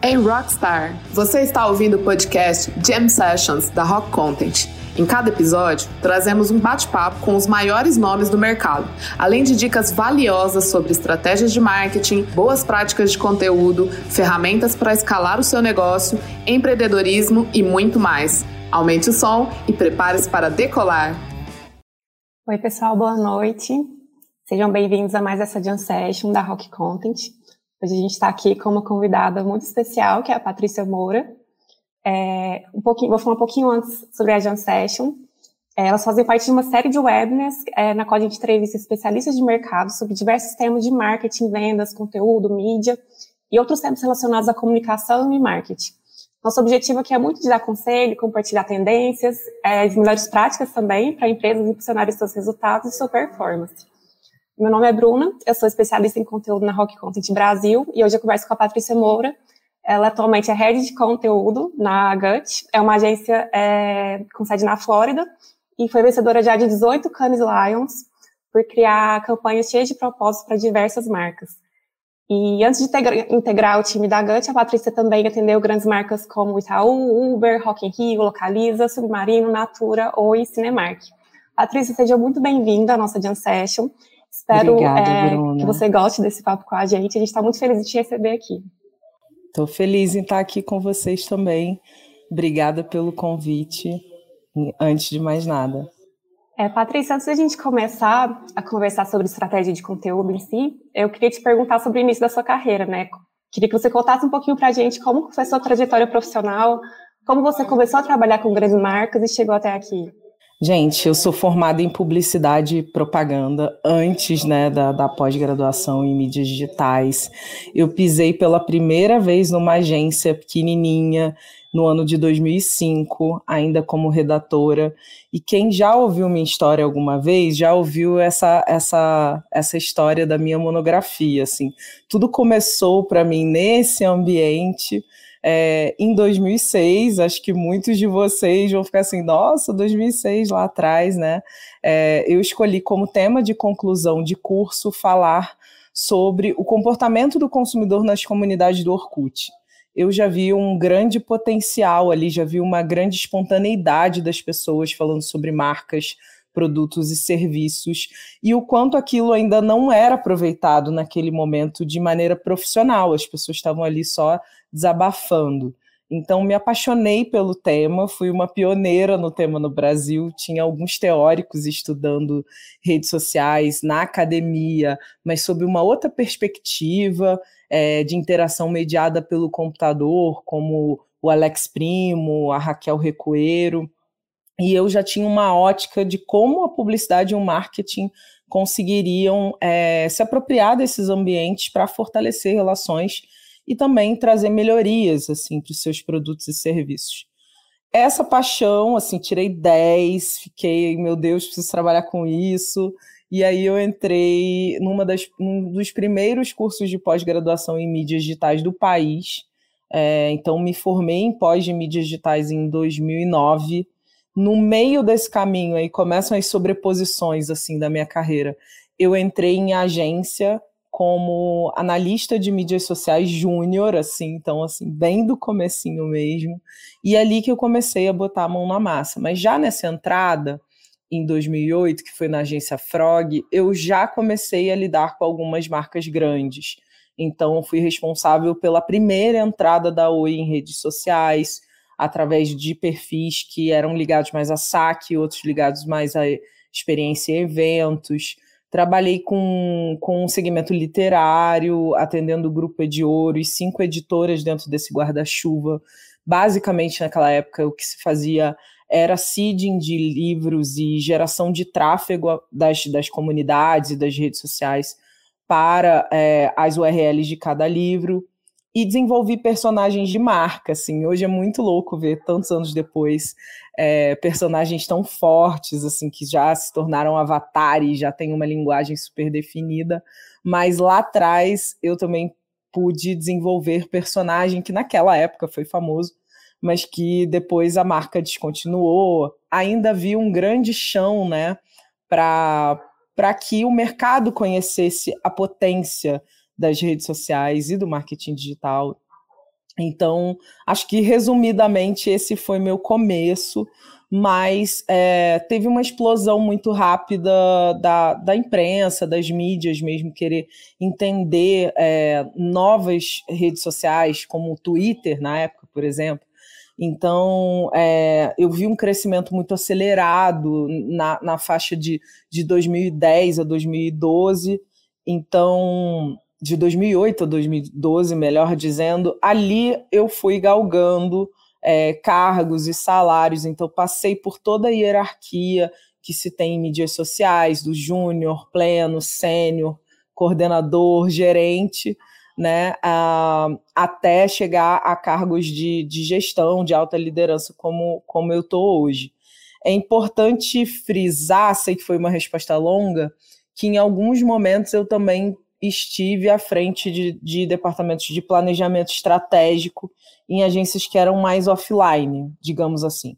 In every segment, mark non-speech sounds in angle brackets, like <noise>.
Hey Rockstar! Você está ouvindo o podcast Jam Sessions da Rock Content. Em cada episódio, trazemos um bate-papo com os maiores nomes do mercado, além de dicas valiosas sobre estratégias de marketing, boas práticas de conteúdo, ferramentas para escalar o seu negócio, empreendedorismo e muito mais. Aumente o som e prepare-se para decolar. Oi, pessoal, boa noite. Sejam bem-vindos a mais essa Jam Session da Rock Content. Hoje a gente está aqui com uma convidada muito especial, que é a Patrícia Moura. É, um pouquinho, vou falar um pouquinho antes sobre a Jam Session. É, elas fazem parte de uma série de webinars é, na qual a gente entrevista especialistas de mercado sobre diversos temas de marketing, vendas, conteúdo, mídia e outros temas relacionados à comunicação e marketing. Nosso objetivo aqui é muito de dar conselho, compartilhar tendências, é, as melhores práticas também para empresas impulsionarem seus resultados e sua performance. Meu nome é Bruna, eu sou especialista em conteúdo na Rock Content Brasil e hoje eu converso com a Patrícia Moura. Ela atualmente é head de conteúdo na Gut, é uma agência é, com sede na Flórida e foi vencedora já de 18 Cannes Lions por criar campanhas cheias de propósitos para diversas marcas. E antes de integrar, o time da Gut, a Patrícia também atendeu grandes marcas como Itaú, Uber, Rock in Rio, Localiza, Submarino, Natura ou Cinemark. Patrícia, seja muito bem-vinda à nossa Jam Session. Espero Obrigada, é, que você goste desse papo com a gente. A gente está muito feliz de te receber aqui. Estou feliz em estar aqui com vocês também. Obrigada pelo convite. Antes de mais nada. É, Patrícia, antes da gente começar a conversar sobre estratégia de conteúdo em si, eu queria te perguntar sobre o início da sua carreira, né? Queria que você contasse um pouquinho para a gente como foi a sua trajetória profissional, como você começou a trabalhar com grandes marcas e chegou até aqui. Gente, eu sou formada em publicidade e propaganda antes né, da, da pós-graduação em mídias digitais. Eu pisei pela primeira vez numa agência pequenininha no ano de 2005, ainda como redatora. E quem já ouviu minha história alguma vez, já ouviu essa essa essa história da minha monografia, assim. Tudo começou para mim nesse ambiente é, em 2006. Acho que muitos de vocês vão ficar assim, nossa, 2006 lá atrás, né? É, eu escolhi como tema de conclusão de curso falar sobre o comportamento do consumidor nas comunidades do Orkut. Eu já vi um grande potencial ali, já vi uma grande espontaneidade das pessoas falando sobre marcas, produtos e serviços, e o quanto aquilo ainda não era aproveitado naquele momento de maneira profissional, as pessoas estavam ali só desabafando. Então, me apaixonei pelo tema, fui uma pioneira no tema no Brasil. Tinha alguns teóricos estudando redes sociais na academia, mas sob uma outra perspectiva é, de interação mediada pelo computador, como o Alex Primo, a Raquel Recoeiro. E eu já tinha uma ótica de como a publicidade e o marketing conseguiriam é, se apropriar desses ambientes para fortalecer relações e também trazer melhorias assim para os seus produtos e serviços. Essa paixão, assim, tirei 10, fiquei, meu Deus, preciso trabalhar com isso. E aí eu entrei numa das, num dos primeiros cursos de pós-graduação em mídias digitais do país. É, então me formei em pós de mídias digitais em 2009. No meio desse caminho aí começam as sobreposições assim da minha carreira. Eu entrei em agência como analista de mídias sociais júnior, assim, então assim, bem do comecinho mesmo. E é ali que eu comecei a botar a mão na massa. Mas já nessa entrada, em 2008, que foi na agência Frog, eu já comecei a lidar com algumas marcas grandes. Então, fui responsável pela primeira entrada da Oi em redes sociais, através de perfis que eram ligados mais a saque, outros ligados mais a experiência em eventos. Trabalhei com, com um segmento literário, atendendo o Grupo Ediouro e cinco editoras dentro desse guarda-chuva. Basicamente, naquela época, o que se fazia era seeding de livros e geração de tráfego das, das comunidades e das redes sociais para é, as URLs de cada livro e desenvolvi personagens de marca, assim. Hoje é muito louco ver tantos anos depois é, personagens tão fortes, assim, que já se tornaram avatares, já tem uma linguagem super definida. Mas lá atrás eu também pude desenvolver personagem que naquela época foi famoso, mas que depois a marca descontinuou. Ainda vi um grande chão, né, para para que o mercado conhecesse a potência das redes sociais e do marketing digital. Então, acho que resumidamente esse foi meu começo, mas é, teve uma explosão muito rápida da, da imprensa, das mídias mesmo, querer entender é, novas redes sociais, como o Twitter, na época, por exemplo. Então, é, eu vi um crescimento muito acelerado na, na faixa de, de 2010 a 2012. Então, de 2008 a 2012, melhor dizendo, ali eu fui galgando é, cargos e salários, então passei por toda a hierarquia que se tem em mídias sociais, do júnior, pleno, sênior, coordenador, gerente, né, a, até chegar a cargos de, de gestão, de alta liderança, como, como eu estou hoje. É importante frisar, sei que foi uma resposta longa, que em alguns momentos eu também estive à frente de, de departamentos de planejamento estratégico em agências que eram mais offline, digamos assim.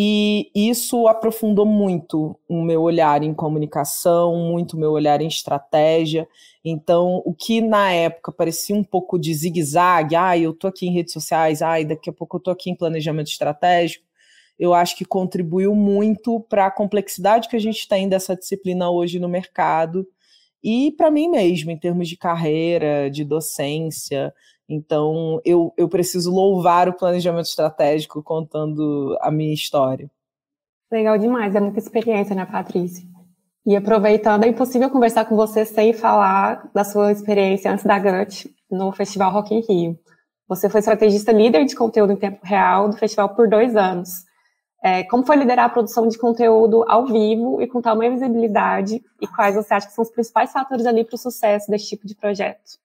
E isso aprofundou muito o meu olhar em comunicação, muito o meu olhar em estratégia. Então, o que na época parecia um pouco de zigue-zague, ah, eu tô aqui em redes sociais, ah, daqui a pouco eu tô aqui em planejamento estratégico, eu acho que contribuiu muito para a complexidade que a gente tem dessa disciplina hoje no mercado e para mim mesmo, em termos de carreira, de docência. Então, eu, eu preciso louvar o planejamento estratégico contando a minha história. Legal demais, é muita experiência, né, Patrícia? E aproveitando, é impossível conversar com você sem falar da sua experiência antes da GUT no Festival Rock in Rio. Você foi estrategista líder de conteúdo em tempo real do festival por dois anos. É, como foi liderar a produção de conteúdo ao vivo e com tamanha visibilidade? E quais você acha que são os principais fatores ali para o sucesso desse tipo de projeto?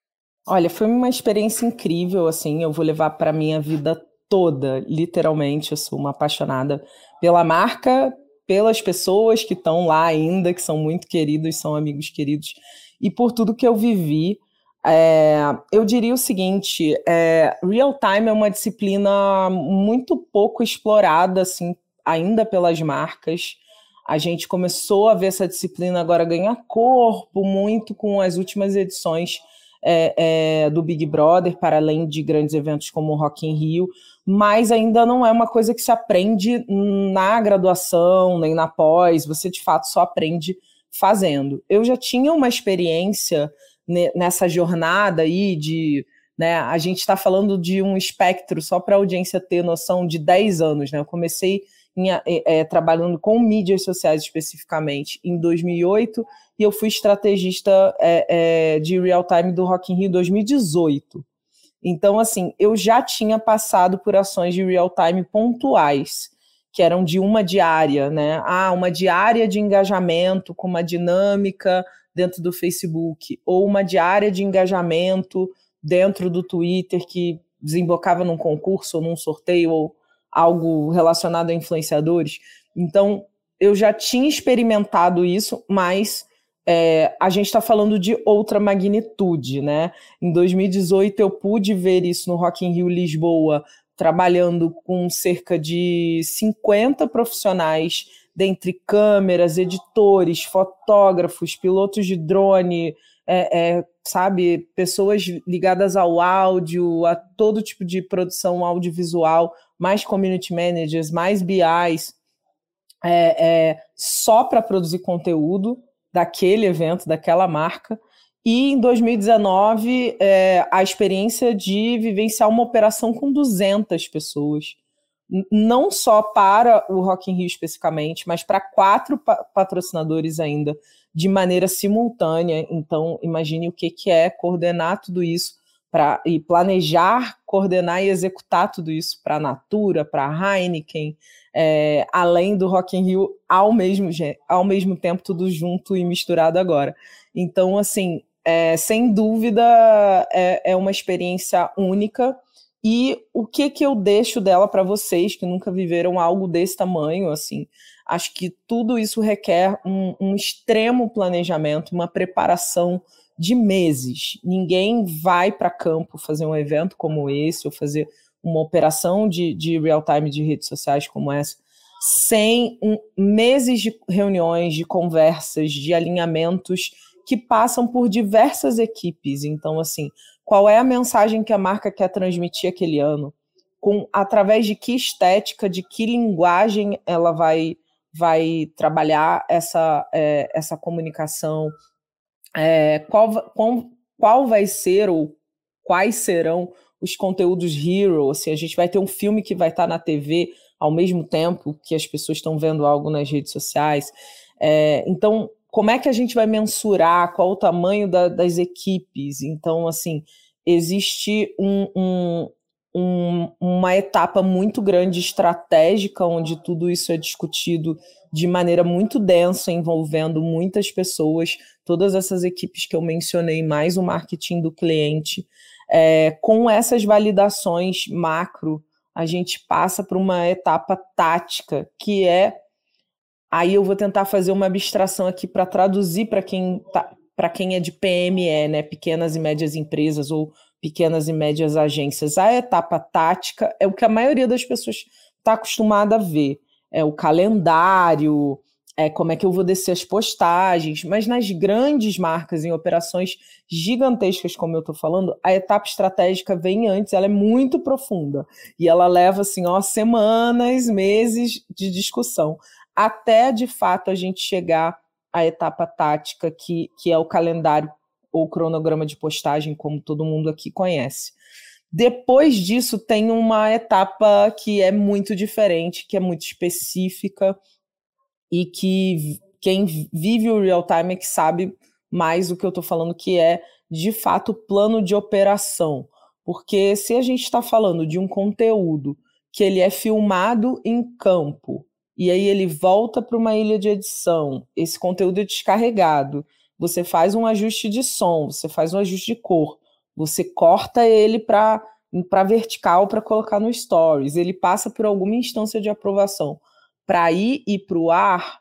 Olha, foi uma experiência incrível, assim, eu vou levar para minha vida toda, literalmente. Eu sou uma apaixonada pela marca, pelas pessoas que estão lá ainda, que são muito queridos, são amigos queridos, e por tudo que eu vivi. É, eu diria o seguinte: é, real time é uma disciplina muito pouco explorada assim ainda pelas marcas. A gente começou a ver essa disciplina agora ganhar corpo muito com as últimas edições é, é, do Big Brother, para além de grandes eventos como o Rock in Rio, mas ainda não é uma coisa que se aprende na graduação, nem na pós, você de fato só aprende fazendo. Eu já tinha uma experiência nessa jornada aí de. Né, a gente está falando de um espectro, só para a audiência ter noção, de 10 anos. Né? Eu comecei em, é, trabalhando com mídias sociais especificamente em 2008 e eu fui estrategista é, é, de real time do Rock in Rio 2018. Então, assim, eu já tinha passado por ações de real time pontuais, que eram de uma diária, né? Ah, uma diária de engajamento com uma dinâmica dentro do Facebook, ou uma diária de engajamento dentro do Twitter que desembocava num concurso ou num sorteio ou algo relacionado a influenciadores. Então, eu já tinha experimentado isso, mas é, a gente está falando de outra magnitude, né? Em 2018 eu pude ver isso no Rock in Rio Lisboa, trabalhando com cerca de 50 profissionais, dentre câmeras, editores, fotógrafos, pilotos de drone, é, é, sabe, pessoas ligadas ao áudio, a todo tipo de produção audiovisual, mais community managers, mais BIs, é, é, só para produzir conteúdo daquele evento, daquela marca. E em 2019, é, a experiência de vivenciar uma operação com 200 pessoas, não só para o Rock in Rio especificamente, mas para quatro pa patrocinadores ainda, de maneira simultânea. Então, imagine o que, que é coordenar tudo isso para e planejar, coordenar e executar tudo isso para a Natura, para a Heineken, é, além do Rock in Rio, ao mesmo, ao mesmo tempo, tudo junto e misturado agora. Então, assim, é, sem dúvida, é, é uma experiência única. E o que que eu deixo dela para vocês que nunca viveram algo desse tamanho, assim? Acho que tudo isso requer um, um extremo planejamento, uma preparação de meses. Ninguém vai para campo fazer um evento como esse ou fazer uma operação de, de real-time de redes sociais como essa sem um, meses de reuniões, de conversas, de alinhamentos que passam por diversas equipes. Então, assim, qual é a mensagem que a marca quer transmitir aquele ano, com através de que estética, de que linguagem ela vai vai trabalhar essa, é, essa comunicação, é, qual, qual, qual vai ser ou quais serão os conteúdos hero, assim, a gente vai ter um filme que vai estar na TV ao mesmo tempo que as pessoas estão vendo algo nas redes sociais. É, então, como é que a gente vai mensurar qual o tamanho da, das equipes? Então, assim, existe um, um, um, uma etapa muito grande estratégica, onde tudo isso é discutido de maneira muito densa, envolvendo muitas pessoas, todas essas equipes que eu mencionei, mais o marketing do cliente. É, com essas validações macro, a gente passa para uma etapa tática, que é. Aí eu vou tentar fazer uma abstração aqui para traduzir para quem, tá, quem é de PME, né, pequenas e médias empresas ou pequenas e médias agências. A etapa tática é o que a maioria das pessoas está acostumada a ver. É o calendário, é como é que eu vou descer as postagens, mas nas grandes marcas, em operações gigantescas, como eu estou falando, a etapa estratégica vem antes, ela é muito profunda. E ela leva, assim, ó, semanas, meses de discussão, até de fato a gente chegar à etapa tática, que, que é o calendário ou cronograma de postagem, como todo mundo aqui conhece. Depois disso, tem uma etapa que é muito diferente, que é muito específica e que quem vive o real time é que sabe mais o que eu estou falando, que é de fato plano de operação. Porque se a gente está falando de um conteúdo que ele é filmado em campo e aí ele volta para uma ilha de edição, esse conteúdo é descarregado você faz um ajuste de som, você faz um ajuste de cor, você corta ele para para vertical para colocar no stories, ele passa por alguma instância de aprovação. Para ir e para o ar,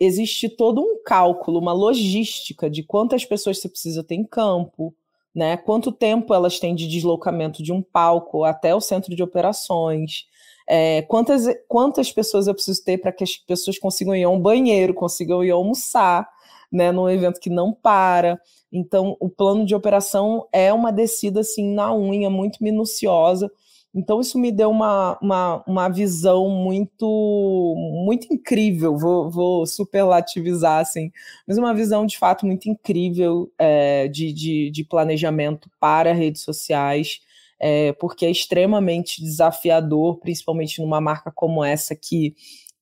existe todo um cálculo, uma logística de quantas pessoas você precisa ter em campo, né? Quanto tempo elas têm de deslocamento de um palco até o centro de operações, é, quantas, quantas pessoas eu preciso ter para que as pessoas consigam ir ao banheiro, consigam ir almoçar né, num evento que não para. Então, o plano de operação é uma descida assim na unha, muito minuciosa. Então, isso me deu uma, uma, uma visão muito muito incrível, vou, vou superlativizar, assim, mas uma visão de fato muito incrível é, de, de, de, planejamento para redes sociais, é, porque é extremamente desafiador, principalmente numa marca como essa, que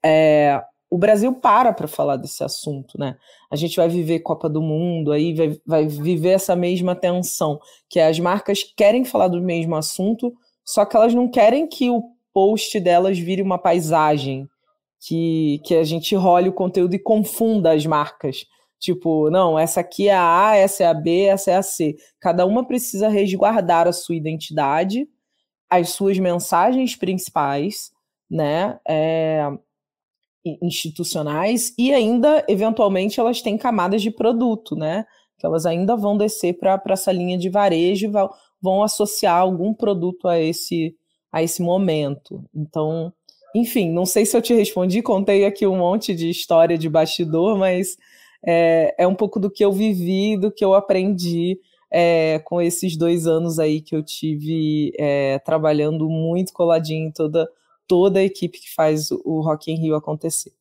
é, o Brasil para para falar desse assunto, né? A gente vai viver Copa do Mundo, aí vai, vai viver essa mesma tensão, que é as marcas querem falar do mesmo assunto, só que elas não querem que o post delas vire uma paisagem, que, que a gente role o conteúdo e confunda as marcas. Tipo, não, essa aqui é a A, essa é a B, essa é a C. Cada uma precisa resguardar a sua identidade, as suas mensagens principais, né? É, institucionais e ainda, eventualmente, elas têm camadas de produto, né? Que elas ainda vão descer para essa linha de varejo e vão, vão associar algum produto a esse, a esse momento. Então, enfim, não sei se eu te respondi, contei aqui um monte de história de bastidor, mas é, é um pouco do que eu vivi, do que eu aprendi é, com esses dois anos aí que eu tive é, trabalhando muito coladinho em toda toda a equipe que faz o Rock in Rio acontecer.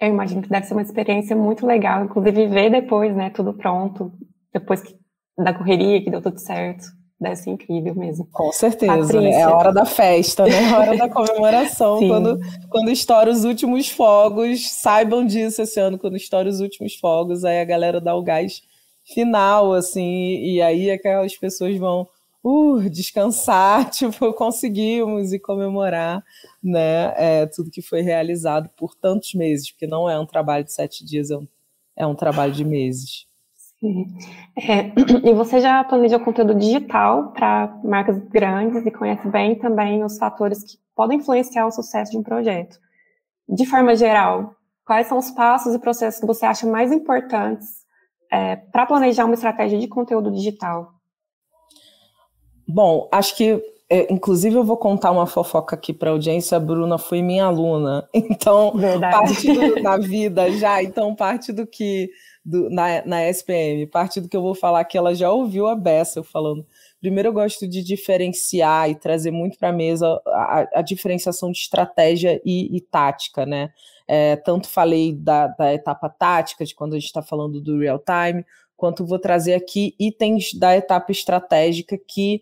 Eu imagino que deve ser uma experiência muito legal, inclusive ver depois, né, tudo pronto, depois que, da correria que deu tudo certo. Deve ser incrível mesmo. Com certeza, né? é a hora da festa, né? É a hora da <laughs> comemoração, quando, quando estoura os últimos fogos, saibam disso esse ano, quando estoura os últimos fogos, aí a galera dá o gás final, assim, e aí aquelas pessoas vão uh, descansar, <laughs> tipo, conseguimos e comemorar, né, é, tudo que foi realizado por tantos meses, porque não é um trabalho de sete dias, é um, é um trabalho de meses. Sim. É, <clears throat> e você já planejou conteúdo digital para marcas grandes e conhece bem também os fatores que podem influenciar o sucesso de um projeto. De forma geral, quais são os passos e processos que você acha mais importantes é, para planejar uma estratégia de conteúdo digital? Bom, acho que, é, inclusive, eu vou contar uma fofoca aqui para a audiência. A Bruna foi minha aluna, <laughs> então, Verdade. parte do, na vida já, então, parte do que, do, na, na SPM. Parte do que eu vou falar que ela já ouviu a Bessa falando. Primeiro, eu gosto de diferenciar e trazer muito para a mesa a, diferenciação de estratégia e, e tática, né? É, tanto falei da, da, etapa tática, de quando a gente está falando do real time, quanto vou trazer aqui itens da etapa estratégica que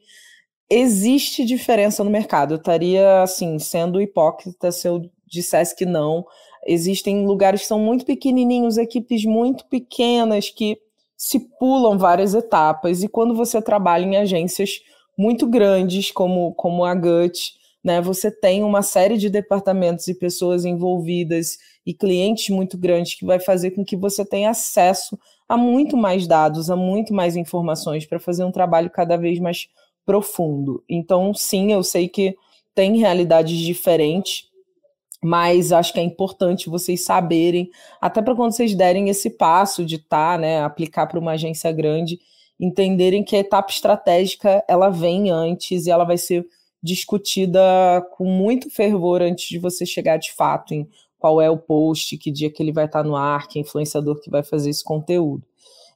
existe diferença no mercado. Eu estaria, assim, sendo hipócrita se eu dissesse que não. Existem lugares que são muito pequenininhos, equipes muito pequenas que se pulam várias etapas. E quando você trabalha em agências muito grandes, como, como a GUT, né, você tem uma série de departamentos e pessoas envolvidas e clientes muito grandes que vai fazer com que você tenha acesso a muito mais dados, a muito mais informações para fazer um trabalho cada vez mais profundo. Então, sim, eu sei que tem realidades diferentes, mas acho que é importante vocês saberem, até para quando vocês derem esse passo de estar, tá, né, aplicar para uma agência grande, entenderem que a etapa estratégica ela vem antes e ela vai ser discutida com muito fervor antes de você chegar de fato em qual é o post, que dia que ele vai estar tá no ar, que influenciador que vai fazer esse conteúdo.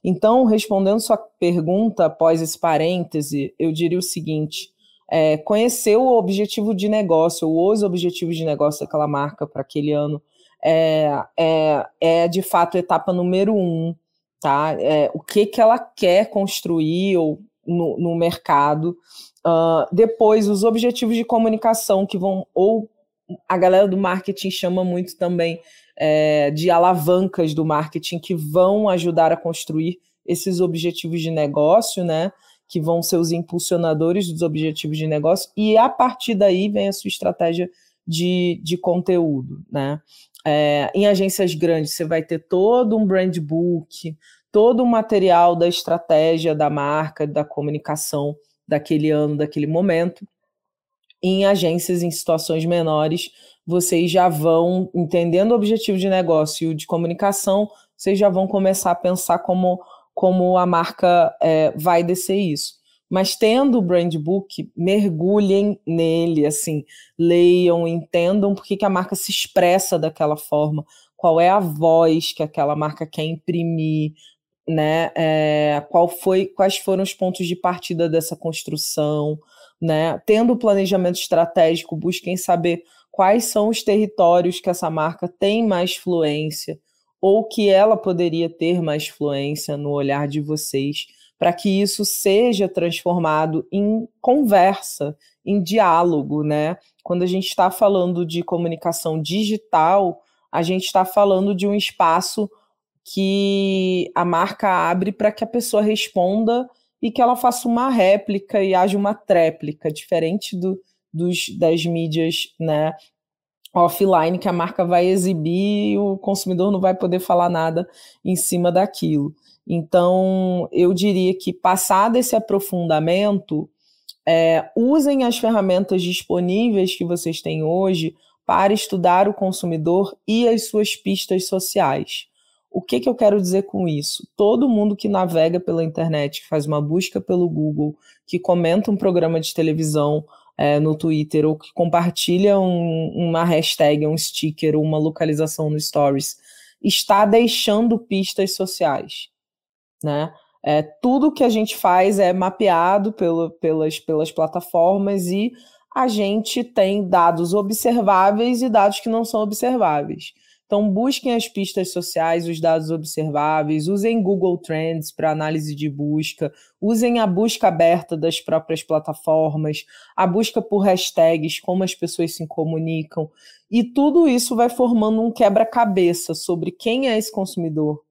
Então, respondendo sua pergunta após esse parêntese, eu diria o seguinte: é, conhecer o objetivo de negócio, ou os objetivos de negócio daquela marca para aquele ano, é, é, é, de fato a etapa número um, tá? É, o que, que ela quer construir ou, no, no mercado. Uh, depois, os objetivos de comunicação que vão, ou a galera do marketing chama muito também é, de alavancas do marketing que vão ajudar a construir esses objetivos de negócio, né? Que vão ser os impulsionadores dos objetivos de negócio, e a partir daí vem a sua estratégia de, de conteúdo, né? É, em agências grandes, você vai ter todo um brand book, todo o material da estratégia da marca, da comunicação daquele ano, daquele momento. Em agências em situações menores, vocês já vão entendendo o objetivo de negócio e de comunicação, vocês já vão começar a pensar como, como a marca é, vai descer isso. Mas tendo o brand book, mergulhem nele, assim, leiam, entendam por que a marca se expressa daquela forma, qual é a voz que aquela marca quer imprimir, né? É, qual foi, quais foram os pontos de partida dessa construção, né? Tendo o planejamento estratégico, busquem saber quais são os territórios que essa marca tem mais fluência ou que ela poderia ter mais fluência no olhar de vocês, para que isso seja transformado em conversa, em diálogo, né? Quando a gente está falando de comunicação digital, a gente está falando de um espaço que a marca abre para que a pessoa responda e que ela faça uma réplica e haja uma tréplica, diferente do, dos, das mídias né, offline que a marca vai exibir e o consumidor não vai poder falar nada em cima daquilo. Então, eu diria que, passado esse aprofundamento, é, usem as ferramentas disponíveis que vocês têm hoje para estudar o consumidor e as suas pistas sociais. O que, que eu quero dizer com isso? Todo mundo que navega pela internet, que faz uma busca pelo Google, que comenta um programa de televisão é, no Twitter ou que compartilha um, uma hashtag, um sticker, uma localização no Stories, está deixando pistas sociais, né? É, tudo que a gente faz é mapeado pelo, pelas, pelas plataformas e a gente tem dados observáveis e dados que não são observáveis. Então, busquem as pistas sociais, os dados observáveis, usem Google Trends para análise de busca, usem a busca aberta das próprias plataformas, a busca por hashtags, como as pessoas se comunicam. E tudo isso vai formando um quebra-cabeça sobre quem é esse consumidor,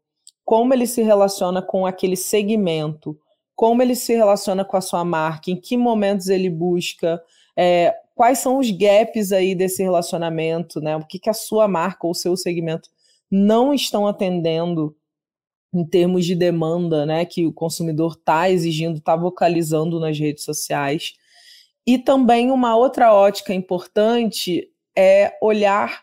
como ele se relaciona com aquele segmento, como ele se relaciona com a sua marca, em que momentos ele busca. É, quais são os gaps aí desse relacionamento, né? O que, que a sua marca ou o seu segmento não estão atendendo em termos de demanda, né? Que o consumidor está exigindo, está vocalizando nas redes sociais. E também uma outra ótica importante é olhar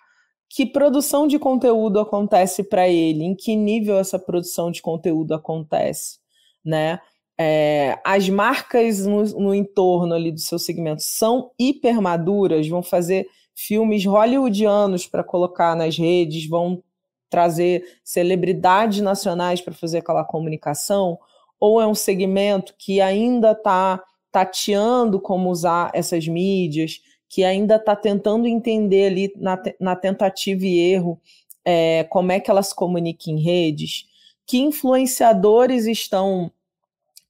que produção de conteúdo acontece para ele, em que nível essa produção de conteúdo acontece, né? É, as marcas no, no, entorno ali do seu segmento são hipermaduras, vão fazer filmes hollywoodianos para colocar nas redes, vão trazer celebridades nacionais para fazer aquela comunicação, ou é um segmento que ainda está tateando como usar essas mídias, que ainda está tentando entender ali na, na tentativa e erro é, como é que elas se comunicam em redes, que influenciadores estão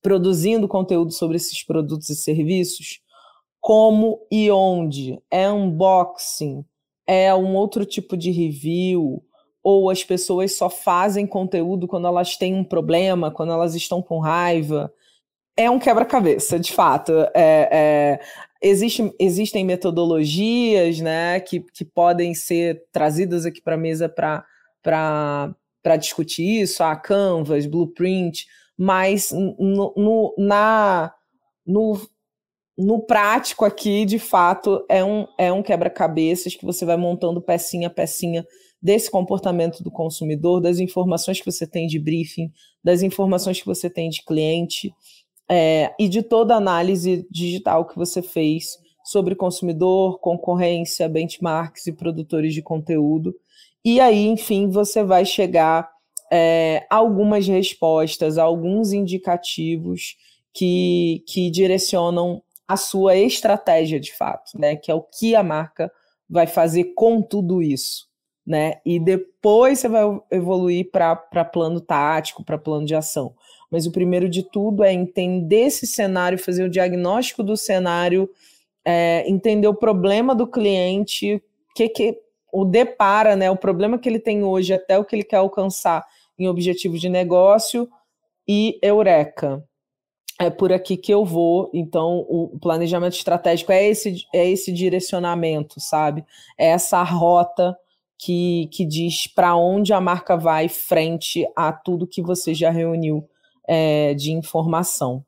produzindo conteúdo sobre esses produtos e serviços, como e onde, é unboxing, é um outro tipo de review, ou as pessoas só fazem conteúdo quando elas têm um problema, quando elas estão com raiva. É um quebra-cabeça, de fato. É, é, existe, existem metodologias né, que, que podem ser trazidas aqui para a mesa para discutir isso, a Canvas, Blueprint, mas no, no, na, no no prático aqui, de fato, é um, é um quebra-cabeças que você vai montando pecinha a pecinha desse comportamento do consumidor, das informações que você tem de briefing, das informações que você tem de cliente é, e de toda a análise digital que você fez sobre consumidor, concorrência, benchmarks e produtores de conteúdo. E aí, enfim, você vai chegar é, algumas respostas, alguns indicativos que, que direcionam a sua estratégia de fato, né? Que é o que a marca vai fazer com tudo isso, né? E depois você vai evoluir para plano tático, para plano de ação. Mas o primeiro de tudo é entender esse cenário, fazer o diagnóstico do cenário, é, entender o problema do cliente, que que o depara, né? O problema que ele tem hoje até o que ele quer alcançar em objetivo de negócio e eureka é por aqui que eu vou. Então, o planejamento estratégico é esse, é esse direcionamento, sabe? É essa rota que, que diz para onde a marca vai frente a tudo que você já reuniu é, de informação.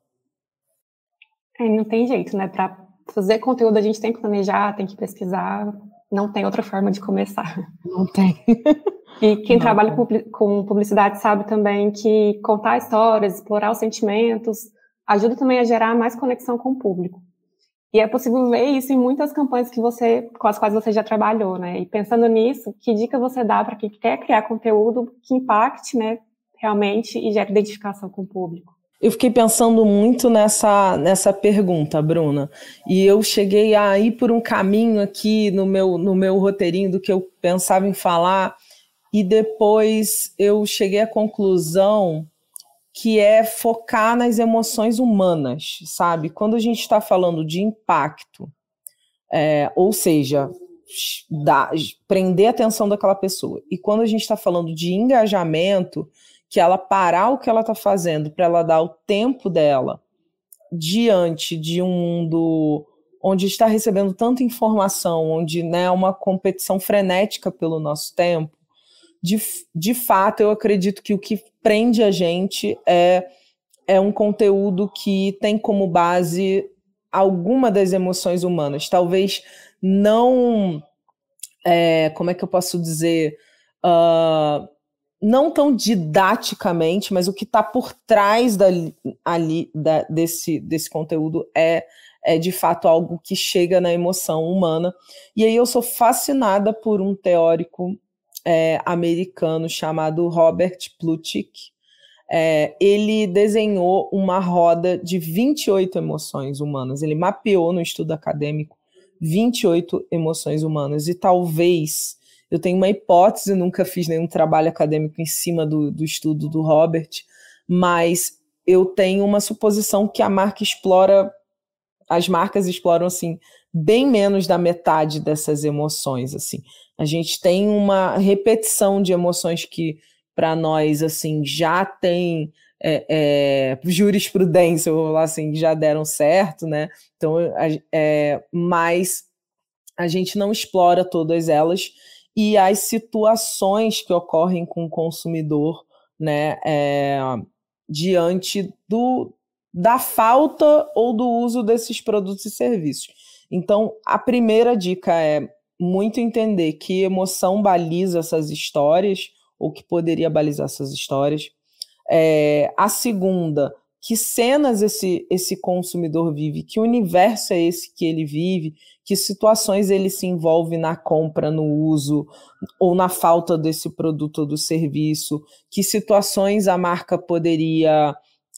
É, não tem jeito, né? Para fazer conteúdo, a gente tem que planejar, tem que pesquisar. Não tem outra forma de começar. Não tem. <laughs> E quem não. trabalha com publicidade sabe também que contar histórias, explorar os sentimentos, ajuda também a gerar mais conexão com o público. E é possível ver isso em muitas campanhas que você, com as quais você já trabalhou, né? E pensando nisso, que dica você dá para quem quer criar conteúdo que impacte, né, realmente e gere identificação com o público? Eu fiquei pensando muito nessa, nessa pergunta, Bruna, e eu cheguei a ir por um caminho aqui no meu, no meu roteirinho do que eu pensava em falar, e depois eu cheguei à conclusão que é focar nas emoções humanas, sabe? Quando a gente está falando de impacto, é, ou seja, da, prender a atenção daquela pessoa, e quando a gente está falando de engajamento, que ela parar o que ela está fazendo para ela dar o tempo dela diante de um mundo onde está recebendo tanta informação, onde né, é uma competição frenética pelo nosso tempo, de, de fato, eu acredito que o que prende a gente é, é um conteúdo que tem como base alguma das emoções humanas. Talvez não. É, como é que eu posso dizer? Uh, não tão didaticamente, mas o que está por trás da, ali, da, desse, desse conteúdo é, é de fato algo que chega na emoção humana. E aí eu sou fascinada por um teórico é, americano chamado Robert Plutchik. É, ele desenhou uma roda de 28 emoções humanas. Ele mapeou no estudo acadêmico 28 emoções humanas. E talvez, eu tenho uma hipótese, nunca fiz nenhum trabalho acadêmico em cima do, do estudo do Robert, mas eu tenho uma suposição que a marca explora, as marcas exploram assim, bem menos da metade dessas emoções, assim. A gente tem uma repetição de emoções que, para nós, assim, já tem é, é, jurisprudência, vou falar assim, já deram certo, né? Então, é, mas a gente não explora todas elas e as situações que ocorrem com o consumidor, né, é, diante do, da falta ou do uso desses produtos e serviços. Então, a primeira dica é muito entender que emoção baliza essas histórias, ou que poderia balizar essas histórias. É, a segunda, que cenas esse, esse consumidor vive, que universo é esse que ele vive, que situações ele se envolve na compra, no uso ou na falta desse produto ou do serviço, que situações a marca poderia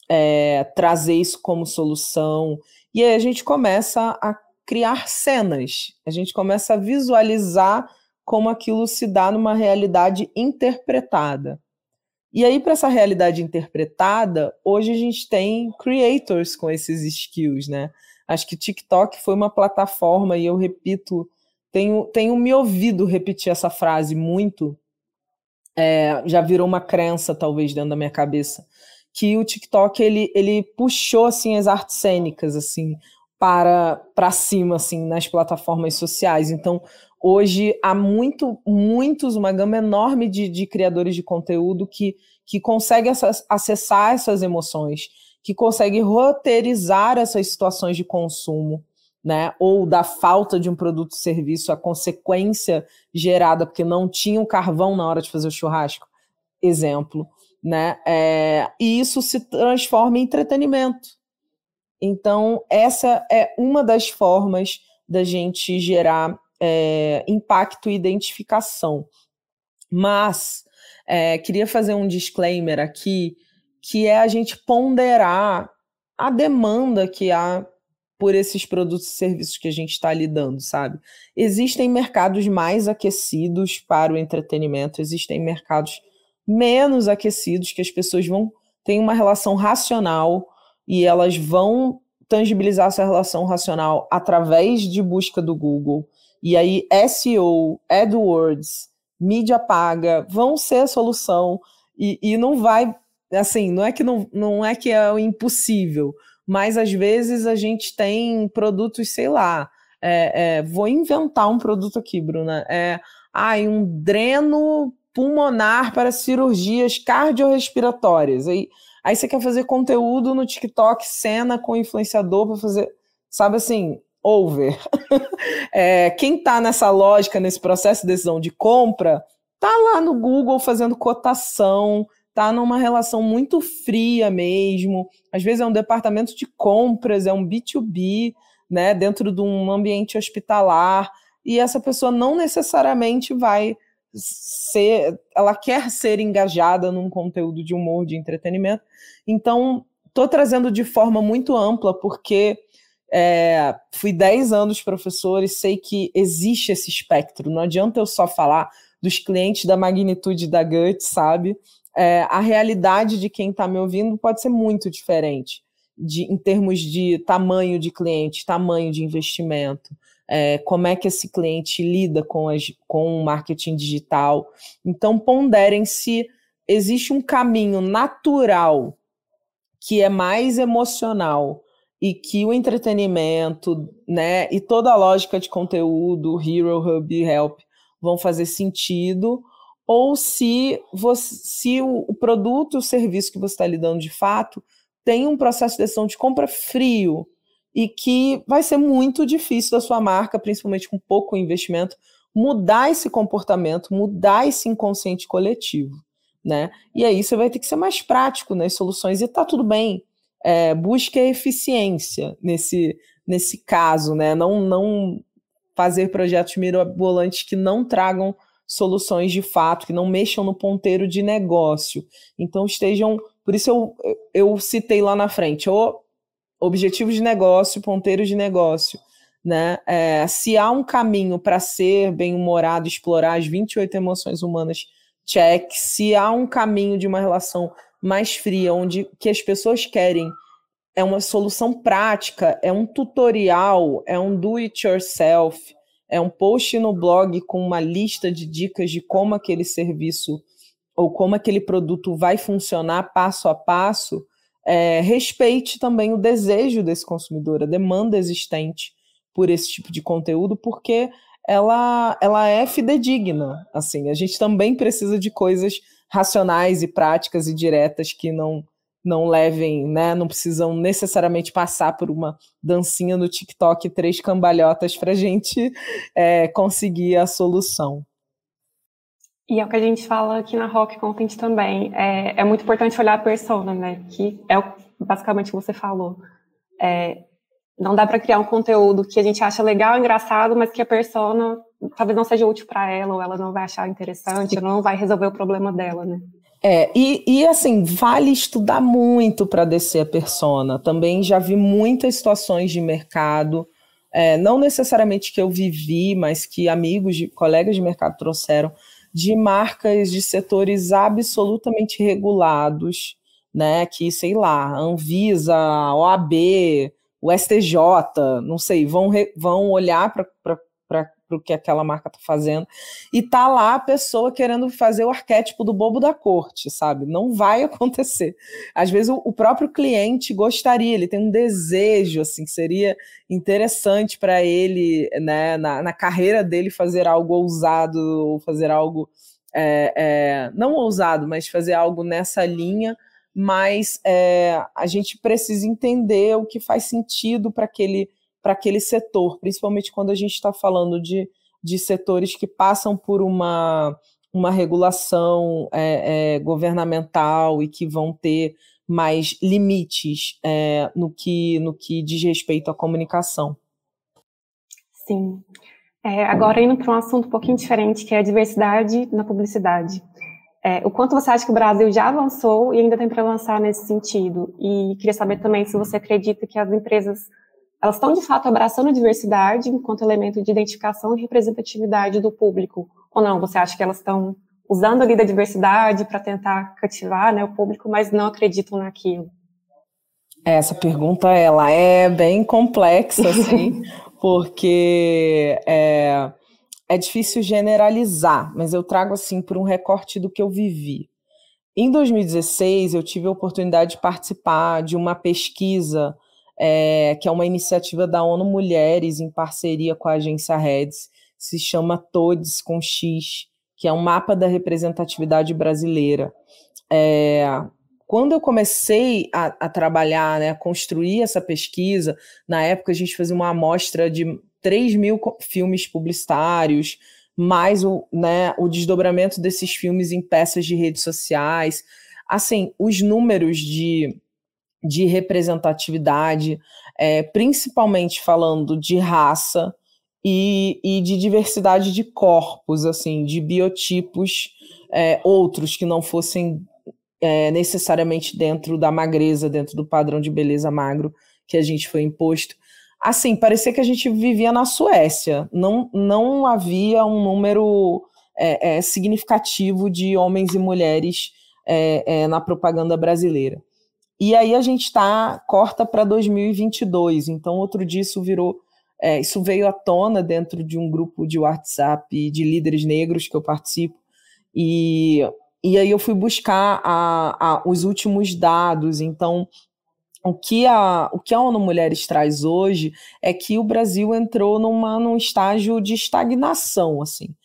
é, trazer isso como solução. E aí a gente começa a criar cenas, a gente começa a visualizar como aquilo se dá numa realidade interpretada. E aí, para essa realidade interpretada, hoje a gente tem creators com esses skills, né? Acho que TikTok foi uma plataforma, e eu repito, tenho, tenho me ouvido repetir essa frase muito, é, já virou uma crença, talvez, dentro da minha cabeça, que o TikTok, ele, ele puxou, assim, as artes cênicas, assim, para, para cima, assim, nas plataformas sociais. Então, hoje há muito, muitos, uma gama enorme de, de criadores de conteúdo que, que conseguem acessar essas emoções, que conseguem roteirizar essas situações de consumo, né? Ou da falta de um produto serviço, a consequência gerada porque não tinha o carvão na hora de fazer o churrasco, exemplo, né? É, e isso se transforma em entretenimento. Então, essa é uma das formas da gente gerar é, impacto e identificação. Mas é, queria fazer um disclaimer aqui, que é a gente ponderar a demanda que há por esses produtos e serviços que a gente está lidando, sabe? Existem mercados mais aquecidos para o entretenimento, existem mercados menos aquecidos que as pessoas vão ter uma relação racional e elas vão tangibilizar essa relação racional através de busca do Google, e aí, SEO, AdWords, mídia paga vão ser a solução. E, e não vai, assim, não é que não, não é que é o impossível, mas às vezes a gente tem produtos, sei lá. É, é, vou inventar um produto aqui, Bruna. É, ah, um dreno pulmonar para cirurgias cardiorrespiratórias. Aí, aí você quer fazer conteúdo no TikTok, cena com influenciador para fazer, sabe assim, over. <laughs> é, quem está nessa lógica, nesse processo de decisão de compra, tá lá no Google fazendo cotação, tá numa relação muito fria mesmo. Às vezes é um departamento de compras, é um B2B, né, dentro de um ambiente hospitalar, e essa pessoa não necessariamente vai ser, ela quer ser engajada num conteúdo de humor, de entretenimento. Então, estou trazendo de forma muito ampla, porque é, fui 10 anos professor e sei que existe esse espectro. Não adianta eu só falar dos clientes da magnitude da Guts, sabe? É, a realidade de quem está me ouvindo pode ser muito diferente de, em termos de tamanho de cliente, tamanho de investimento. É, como é que esse cliente lida com, as, com o marketing digital. Então, ponderem se existe um caminho natural que é mais emocional e que o entretenimento, né, e toda a lógica de conteúdo, Hero, Hub e Help vão fazer sentido, ou se, você, se o, produto, o serviço que você está lidando de fato, tem um processo de decisão de compra frio e que vai ser muito difícil da sua marca, principalmente com pouco investimento, mudar esse comportamento, mudar esse inconsciente coletivo, né? E aí você vai ter que ser mais prático nas soluções e tá tudo bem é, busque a eficiência nesse, nesse caso, né? Não, não fazer projetos mirabolantes que não tragam soluções de fato, que não mexam no ponteiro de negócio. Então estejam. Por isso eu, eu citei lá na frente, o objetivo de negócio, ponteiro de negócio. Né? É, se há um caminho para ser bem-humorado, explorar as 28 emoções humanas, check. Se há um caminho de uma relação mais fria, onde que as pessoas querem é uma solução prática, é um tutorial, é um do it yourself, é um post no blog com uma lista de dicas de como aquele serviço ou como aquele produto vai funcionar passo a passo, é, respeite também o desejo desse consumidor, a demanda existente por esse tipo de conteúdo, porque ela, ela é fidedigna. Assim, a gente também precisa de coisas racionais e práticas e diretas que não não levem, né, não precisam necessariamente passar por uma dancinha no TikTok três cambalhotas para a gente é, conseguir a solução. E é o que a gente fala aqui na Rock Content também. É, é muito importante olhar a persona, né? Que é o, basicamente você falou. É, não dá para criar um conteúdo que a gente acha legal, engraçado, mas que a persona talvez não seja útil para ela, ou ela não vai achar interessante, ou não vai resolver o problema dela, né? É, e, e assim, vale estudar muito para descer a persona. Também já vi muitas situações de mercado, é, não necessariamente que eu vivi, mas que amigos, de, colegas de mercado trouxeram, de marcas de setores absolutamente regulados, né? Que, sei lá, Anvisa, OAB, o STJ, não sei, vão, vão olhar para para o que aquela marca está fazendo. E tá lá a pessoa querendo fazer o arquétipo do bobo da corte, sabe? Não vai <laughs> acontecer. Às vezes o, o próprio cliente gostaria, ele tem um desejo, assim, seria interessante para ele, né, na, na, carreira dele, fazer algo ousado, ou fazer algo. É, é, não ousado, mas fazer algo nessa linha mas é, a gente precisa entender o que faz sentido para aquele para aquele setor, principalmente quando a gente está falando de, de setores que passam por uma, uma regulação é, é, governamental e que vão ter mais limites é, no, que, no que diz respeito à comunicação. Sim. É, agora, indo para um assunto um pouquinho diferente, que é a diversidade na publicidade. É, o quanto você acha que o Brasil já avançou e ainda tem para avançar nesse sentido? E queria saber também se você acredita que as empresas elas estão de fato abraçando a diversidade enquanto elemento de identificação e representatividade do público, ou não? Você acha que elas estão usando ali da diversidade para tentar cativar né, o público, mas não acreditam naquilo? Essa pergunta ela é bem complexa, assim, <laughs> porque é, é difícil generalizar, mas eu trago assim por um recorte do que eu vivi. Em 2016, eu tive a oportunidade de participar de uma pesquisa é, que é uma iniciativa da ONU Mulheres em parceria com a agência Reds, se chama Todes com X, que é um mapa da representatividade brasileira. É, quando eu comecei a, a, trabalhar, né, a construir essa pesquisa, na época a gente fazia uma amostra de 3 mil filmes publicitários, mais o, né, o desdobramento desses filmes em peças de redes sociais. Assim, os números de de representatividade, é, principalmente falando de raça e, e, de diversidade de corpos, assim, de biotipos é, outros que não fossem é, necessariamente dentro da magreza, dentro do padrão de beleza magro que a gente foi imposto. Assim, parecia que a gente vivia na Suécia, não, não havia um número é, é, significativo de homens e mulheres é, na propaganda brasileira. E aí a gente tá, corta para 2022. Então, outro dia isso virou. É, isso veio à tona dentro de um grupo de WhatsApp de líderes negros que eu participo. E, e aí eu fui buscar a, a, os últimos dados. Então, o que, a, o que a ONU Mulheres traz hoje é que o Brasil entrou numa, num estágio de estagnação. assim.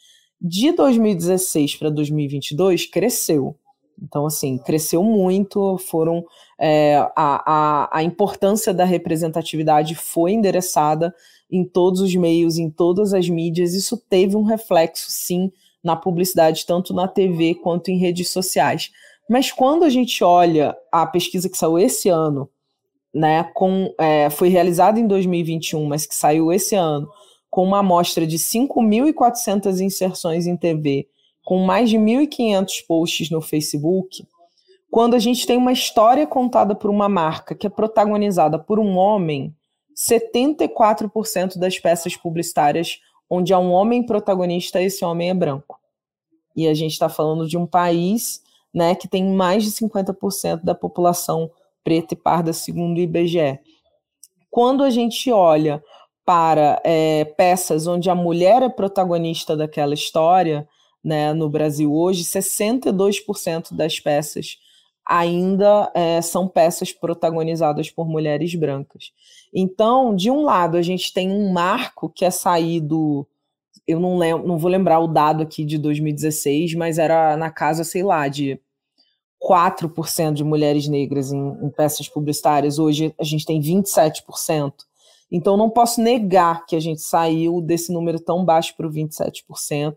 De 2016 para 2022, cresceu. Então, assim, cresceu muito, foram é, a, a, a importância da representatividade foi endereçada em todos os meios, em todas as mídias, isso teve um reflexo, sim, na publicidade, tanto na TV quanto em redes sociais. Mas quando a gente olha a pesquisa que saiu esse ano, né, com, é, foi realizada em 2021, mas que saiu esse ano, com uma amostra de 5.400 inserções em TV com mais de 1.500 posts no Facebook, quando a gente tem uma história contada por uma marca que é protagonizada por um homem, 74% das peças publicitárias onde há um homem protagonista, esse homem é branco. E a gente está falando de um país né, que tem mais de 50% da população preta e parda, segundo o IBGE. Quando a gente olha para é, peças onde a mulher é protagonista daquela história, né, no Brasil hoje, 62% das peças ainda é, são peças protagonizadas por mulheres brancas. Então, de um lado, a gente tem um marco que é saído, eu não, lembro, não vou lembrar o dado aqui de 2016, mas era na casa, sei lá, de 4% de mulheres negras em, em peças publicitárias, hoje a gente tem 27%. Então, não posso negar que a gente saiu desse número tão baixo para o 27%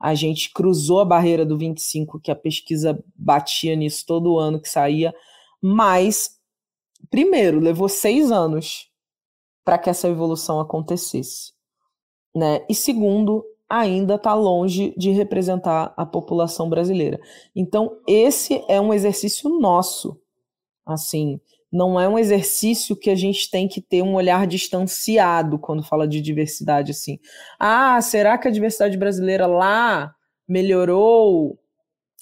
a gente cruzou a barreira do 25, que a pesquisa batia nisso todo ano que saía, mas primeiro, levou seis anos para que essa evolução acontecesse. Né? E segundo, ainda está longe de representar a população brasileira. Então, esse é um exercício nosso. Assim, não é um exercício que a gente tem que ter um olhar distanciado quando fala de diversidade assim. Ah, será que a diversidade brasileira lá melhorou?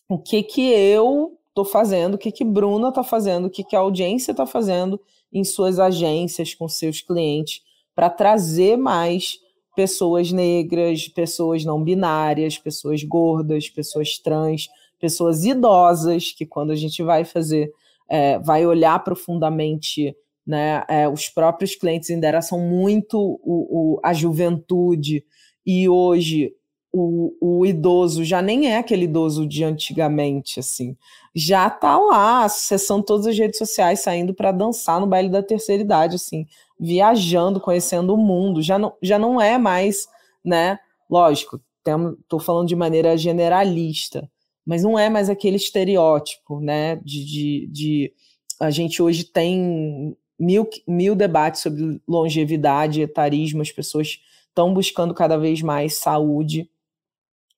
O que que eu estou fazendo? O que que Bruna está fazendo? O que que a audiência está fazendo em suas agências com seus clientes para trazer mais pessoas negras, pessoas não binárias, pessoas gordas, pessoas trans, pessoas idosas que quando a gente vai fazer é, vai olhar profundamente, né? É, os próprios clientes endereçam muito o, o, a juventude e hoje o, o, idoso já nem é aquele idoso de antigamente, assim. Já tá lá, acessando todas as redes sociais, saindo para dançar no baile da terceira idade, assim, viajando, conhecendo o mundo. Já não, já não é mais, né? Lógico, estou falando de maneira generalista, mas não é mais aquele estereótipo, né? De, de, de a gente hoje tem mil, mil debates sobre longevidade, etarismo, as pessoas estão buscando cada vez mais saúde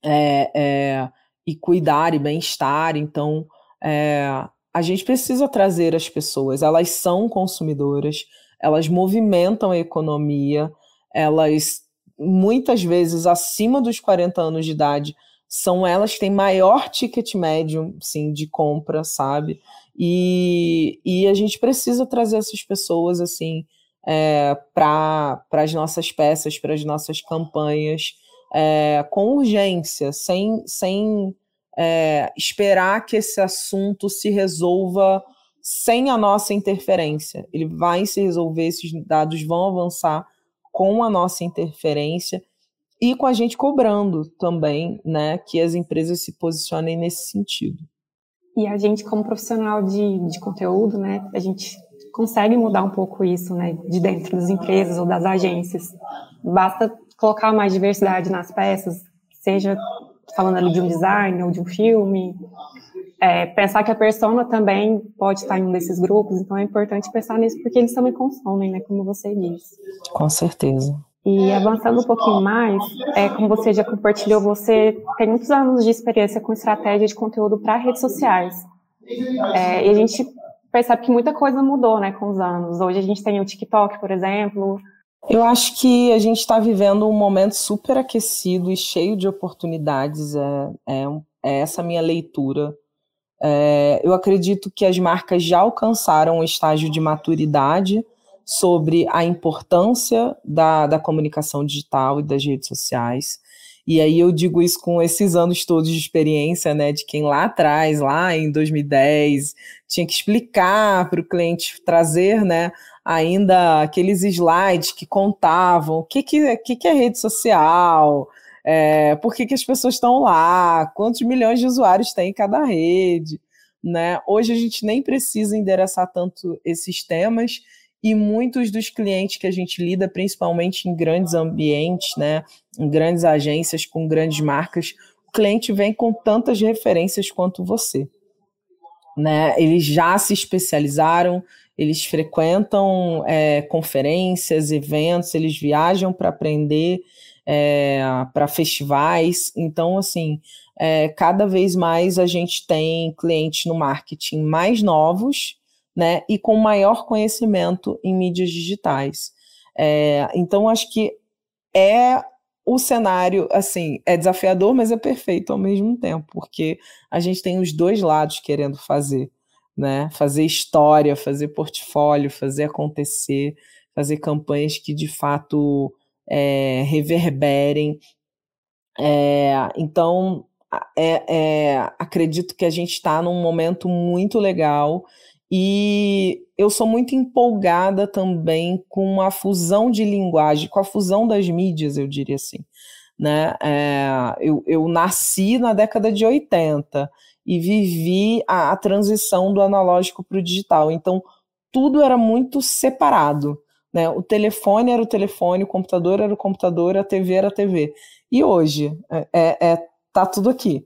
é, é, e cuidar e bem-estar. Então, é, a gente precisa trazer as pessoas, elas são consumidoras, elas movimentam a economia, elas muitas vezes acima dos 40 anos de idade são elas que têm maior ticket médio, sim, de compra, sabe? E, e a gente precisa trazer essas pessoas, assim, é, para as nossas peças, para as nossas campanhas, é, com urgência, sem, sem é, esperar que esse assunto se resolva sem a nossa interferência. Ele vai se resolver, esses dados vão avançar com a nossa interferência e com a gente cobrando também, né, que as empresas se posicionem nesse sentido. E a gente, como profissional de, de conteúdo, né, a gente consegue mudar um pouco isso, né, de dentro das empresas ou das agências. Basta colocar mais diversidade nas peças, seja falando ali de um design ou de um filme, é, pensar que a persona também pode estar em um desses grupos, então é importante pensar nisso porque eles também consomem, né, como você disse. Com certeza. E avançando um pouquinho mais, é, como você já compartilhou, você tem muitos anos de experiência com estratégia de conteúdo para redes sociais. É, e a gente percebe que muita coisa mudou né, com os anos. Hoje a gente tem o TikTok, por exemplo. Eu acho que a gente está vivendo um momento super aquecido e cheio de oportunidades. É, é, é essa minha leitura. É, eu acredito que as marcas já alcançaram o estágio de maturidade sobre a importância da, da comunicação digital e das redes sociais. E aí eu digo isso com esses anos todos de experiência, né, de quem lá atrás, lá em 2010, tinha que explicar para o cliente trazer, né, ainda aqueles slides que contavam o que, que, que, que é rede social, é, por que, que as pessoas estão lá, quantos milhões de usuários tem em cada rede, né? Hoje a gente nem precisa endereçar tanto esses temas e muitos dos clientes que a gente lida, principalmente em grandes ambientes, né, em grandes agências com grandes marcas, o cliente vem com tantas referências quanto você. Né? Eles já se especializaram, eles frequentam é, conferências, eventos, eles viajam para aprender, é, para festivais. Então, assim, é, cada vez mais a gente tem clientes no marketing mais novos né, e com maior conhecimento em mídias digitais. É, então, acho que é o cenário, assim, é desafiador, mas é perfeito ao mesmo tempo, porque a gente tem os dois lados querendo fazer, né? Fazer história, fazer portfólio, fazer acontecer, fazer campanhas que de fato é, reverberem. É, então, é, é, acredito que a gente está num momento muito legal e eu sou muito empolgada também com a fusão de linguagem, com a fusão das mídias, eu diria assim. Né? É, eu, eu, nasci na década de 80 e vivi a, a transição do analógico para o digital. Então, tudo era muito separado. Né? O telefone era o telefone, o computador era o computador, a TV era a TV. E hoje, é, é, é tá tudo aqui.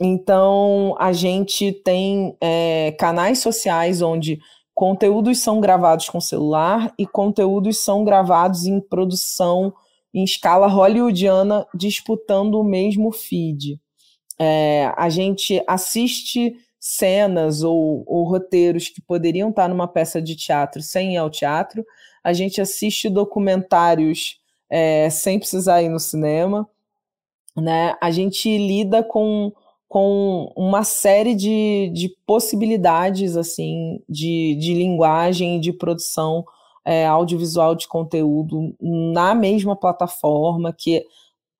Então, a gente tem é, canais sociais onde conteúdos são gravados com celular e conteúdos são gravados em produção em escala hollywoodiana, disputando o mesmo feed. É, a gente assiste cenas ou, ou, roteiros que poderiam estar numa peça de teatro sem ir ao teatro, a gente assiste documentários é, sem precisar ir no cinema, né? A gente lida com com uma série de, de possibilidades assim de, de linguagem de produção é, audiovisual de conteúdo na mesma plataforma que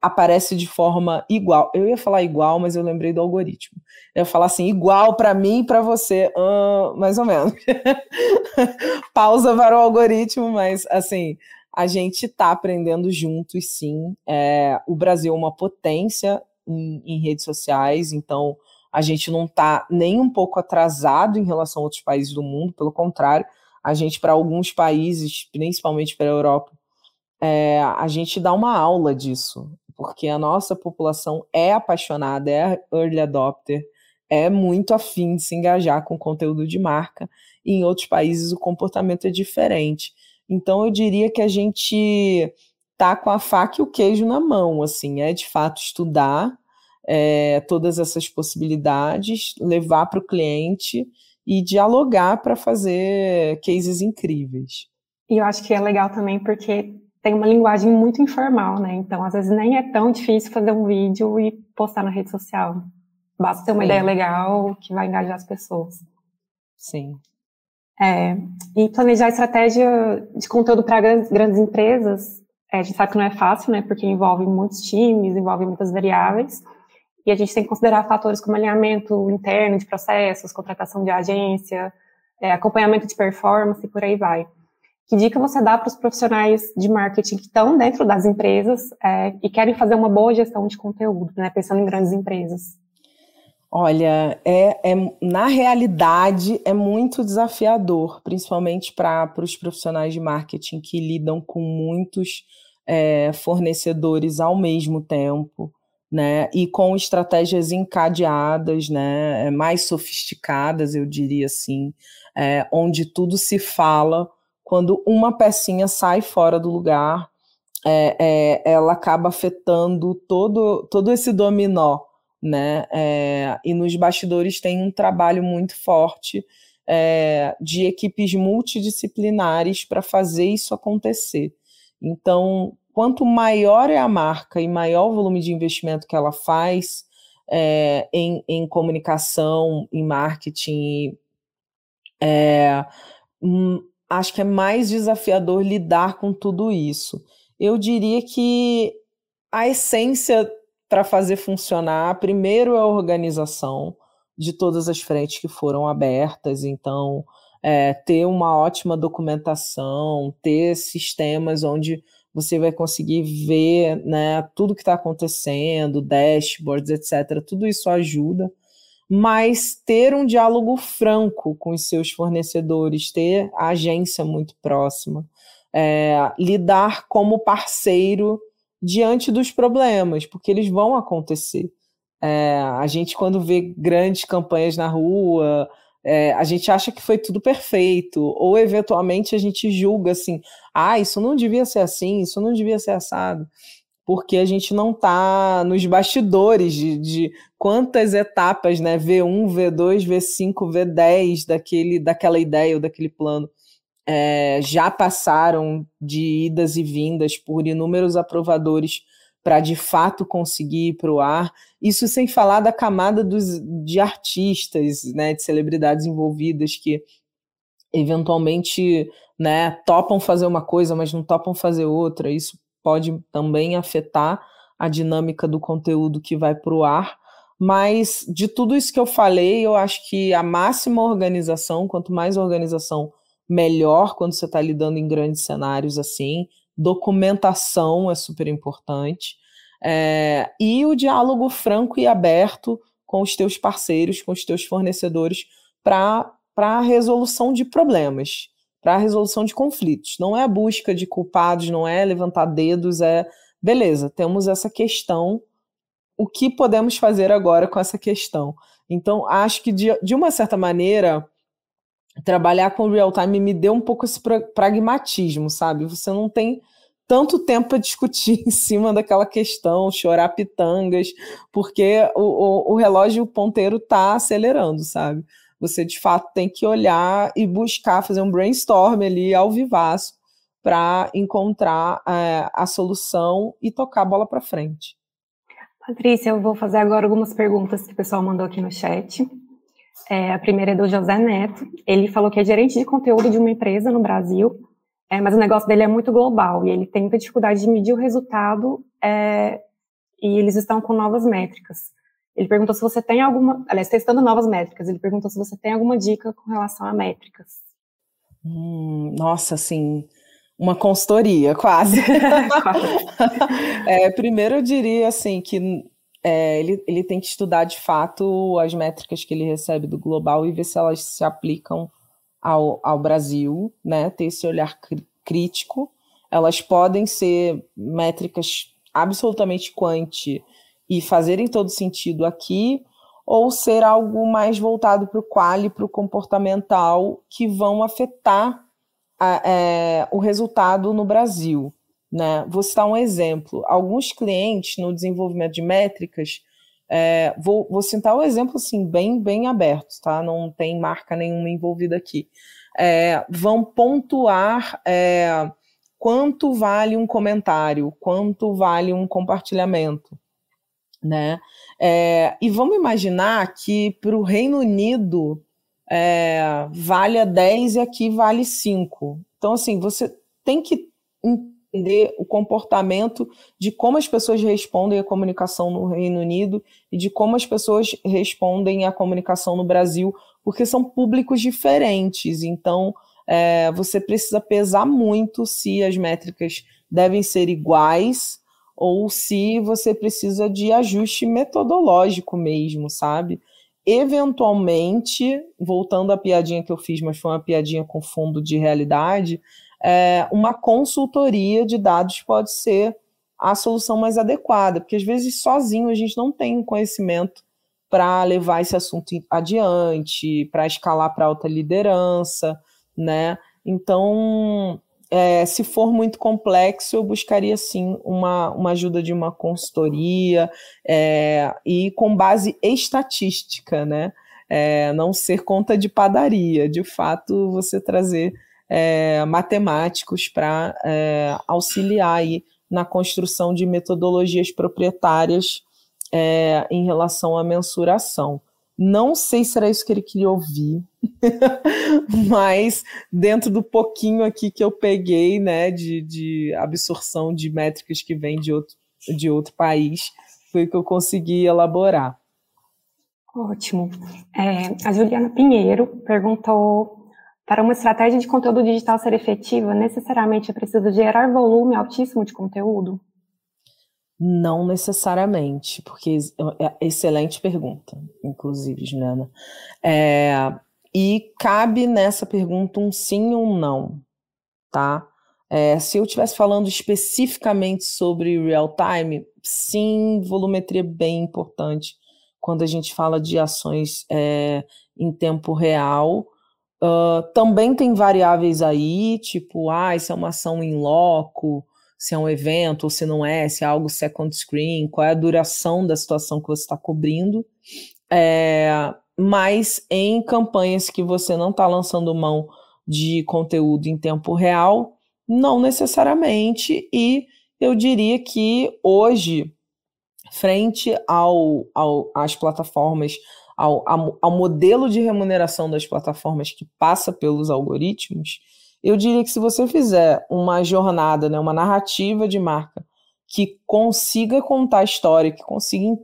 aparece de forma igual. Eu ia falar igual, mas eu lembrei do algoritmo. Eu ia falar assim, igual para mim e para você, uh, mais ou menos. <laughs> Pausa para o algoritmo, mas assim, a gente está aprendendo juntos, sim. É, o Brasil é uma potência em, em redes sociais, então a gente não está nem um pouco atrasado em relação a outros países do mundo, pelo contrário, a gente, para alguns países, principalmente para a Europa, é, a gente dá uma aula disso, porque a nossa população é apaixonada, é early adopter, é muito afim de se engajar com conteúdo de marca, e em outros países o comportamento é diferente. Então eu diria que a gente tá com a faca e o queijo na mão, assim, é de fato estudar é, todas essas possibilidades, levar para o cliente e dialogar para fazer cases incríveis. E eu acho que é legal também porque tem uma linguagem muito informal, né? Então, às vezes nem é tão difícil fazer um vídeo e postar na rede social. Basta ter uma Sim. ideia legal que vai engajar as pessoas. Sim. É, e planejar estratégia de conteúdo para grandes, grandes empresas é, a gente sabe que não é fácil, né, porque envolve muitos times, envolve muitas variáveis, e a gente tem que considerar fatores como alinhamento interno de processos, contratação de agência, é, acompanhamento de performance e por aí vai. Que dica você dá para os profissionais de marketing que estão dentro das empresas é, e querem fazer uma boa gestão de conteúdo, né, pensando em grandes empresas? Olha, é, é, na realidade é muito desafiador, principalmente para os profissionais de marketing que lidam com muitos é, fornecedores ao mesmo tempo, né? E com estratégias encadeadas, né? É, mais sofisticadas, eu diria assim, é, onde tudo se fala. Quando uma pecinha sai fora do lugar, é, é, ela acaba afetando todo, todo esse dominó, né? É, e nos bastidores tem um trabalho muito forte de equipes multidisciplinares para fazer isso acontecer. Então, quanto maior é a marca e maior o volume de investimento que ela faz é, em, em, comunicação, em marketing, é, hum, acho que é mais desafiador lidar com tudo isso. Eu diria que a essência para fazer funcionar, primeiro é a organização de todas as frentes que foram abertas, então é, ter uma ótima documentação, ter sistemas onde você vai conseguir ver né, tudo que está acontecendo, dashboards, etc. Tudo isso ajuda, mas ter um diálogo franco com os seus fornecedores, ter a agência muito próxima, é, lidar como parceiro diante dos problemas, porque eles vão acontecer. É, a gente, quando vê grandes campanhas na rua, é, a gente acha que foi tudo perfeito, ou eventualmente a gente julga assim: ah, isso não devia ser assim, isso não devia ser assado, porque a gente não está nos bastidores de, de, quantas etapas, né, V1, V2, V5, V10 daquele, daquela ideia ou daquele plano. É, já passaram de idas e vindas por inúmeros aprovadores para de fato conseguir ir para o ar. Isso sem falar da camada dos, de artistas, né, de celebridades envolvidas que eventualmente né, topam fazer uma coisa, mas não topam fazer outra. Isso pode também afetar a dinâmica do conteúdo que vai para o ar. Mas de tudo isso que eu falei, eu acho que a máxima organização, quanto mais organização, melhor quando você está lidando em grandes cenários assim documentação é super importante, é, e o diálogo franco e aberto com os teus parceiros, com os teus fornecedores, para a resolução de problemas, para a resolução de conflitos. Não é a busca de culpados, não é levantar dedos, é beleza, temos essa questão, o que podemos fazer agora com essa questão? Então, acho que de, de uma certa maneira, trabalhar com real time me deu um pouco esse pragmatismo, sabe? Você não tem tanto tempo para discutir <laughs> em cima daquela questão, chorar pitangas, porque o, o, o relógio o ponteiro está acelerando, sabe? Você de fato tem que olhar e buscar fazer um brainstorm ali ao vivaço para encontrar é, a solução e tocar a bola para frente. Patrícia, eu vou fazer agora algumas perguntas que o pessoal mandou aqui no chat. É, a primeira é do José Neto. Ele falou que é gerente de conteúdo de uma empresa no Brasil, é, mas o negócio dele é muito global e ele tem muita dificuldade de medir o resultado é, e eles estão com novas métricas. Ele perguntou se você tem alguma, aliás, testando novas métricas, ele perguntou se você tem alguma dica com relação a métricas. Hum, nossa, assim, uma consultoria, quase. <laughs> <laughs> é, primeiro eu diria assim que é, ele, ele tem que estudar de fato as métricas que ele recebe do global e ver se elas se aplicam ao, ao Brasil, né? Ter esse olhar crítico. Elas podem ser métricas absolutamente quanti e fazerem todo sentido aqui, ou ser algo mais voltado para o quali, para o comportamental, que vão afetar a, é, o resultado no Brasil. Né? Vou citar um exemplo. Alguns clientes no desenvolvimento de métricas, é, vou, vou citar um exemplo assim, bem, bem aberto, tá? Não tem marca nenhuma envolvida aqui. É, vão pontuar é, quanto vale um comentário, quanto vale um compartilhamento. Né? É, e vamos imaginar que para o Reino Unido é, vale a 10 e aqui vale 5. Então, assim, você tem que entender o comportamento de como as pessoas respondem à comunicação no Reino Unido e de como as pessoas respondem à comunicação no Brasil, porque são públicos diferentes. Então, é, você precisa pesar muito se as métricas devem ser iguais ou se você precisa de ajuste metodológico mesmo, sabe? Eventualmente, voltando à piadinha que eu fiz, mas foi uma piadinha com fundo de realidade, é, uma consultoria de dados pode ser a solução mais adequada, porque às vezes sozinho a gente não tem conhecimento para levar esse assunto adiante, para escalar para alta liderança, né? Então, é, se for muito complexo, eu buscaria sim uma, uma ajuda de uma consultoria é, e com base estatística, né? É, não ser conta de padaria, de fato, você trazer é, matemáticos para é, auxiliar aí na construção de metodologias proprietárias é, em relação à mensuração. Não sei se era isso que ele queria ouvir, <laughs> mas dentro do pouquinho aqui que eu peguei, né, de, de absorção de métricas que vem de outro, de outro país, foi o que eu consegui elaborar. Ótimo. É, a Juliana Pinheiro perguntou: para uma estratégia de conteúdo digital ser efetiva, necessariamente é preciso gerar volume altíssimo de conteúdo? Não necessariamente, porque é, é excelente pergunta, inclusive, Juliana. É, e cabe nessa pergunta um sim ou um não, tá? É, se eu estivesse falando especificamente sobre real time, sim, volumetria é bem importante quando a gente fala de ações é, em tempo real. Também tem variáveis aí, tipo, ah, isso é uma ação em loco, se é um evento ou se não é, se é algo second screen, qual é a duração da situação que você está cobrindo. É, mas em campanhas que você não está lançando mão de conteúdo em tempo real, não necessariamente, e eu diria que hoje, frente ao, ao às plataformas, ao, ao, modelo de remuneração das plataformas que passa pelos algoritmos, eu diria que se você fizer uma jornada, né, uma narrativa de marca que consiga contar a história, que consiga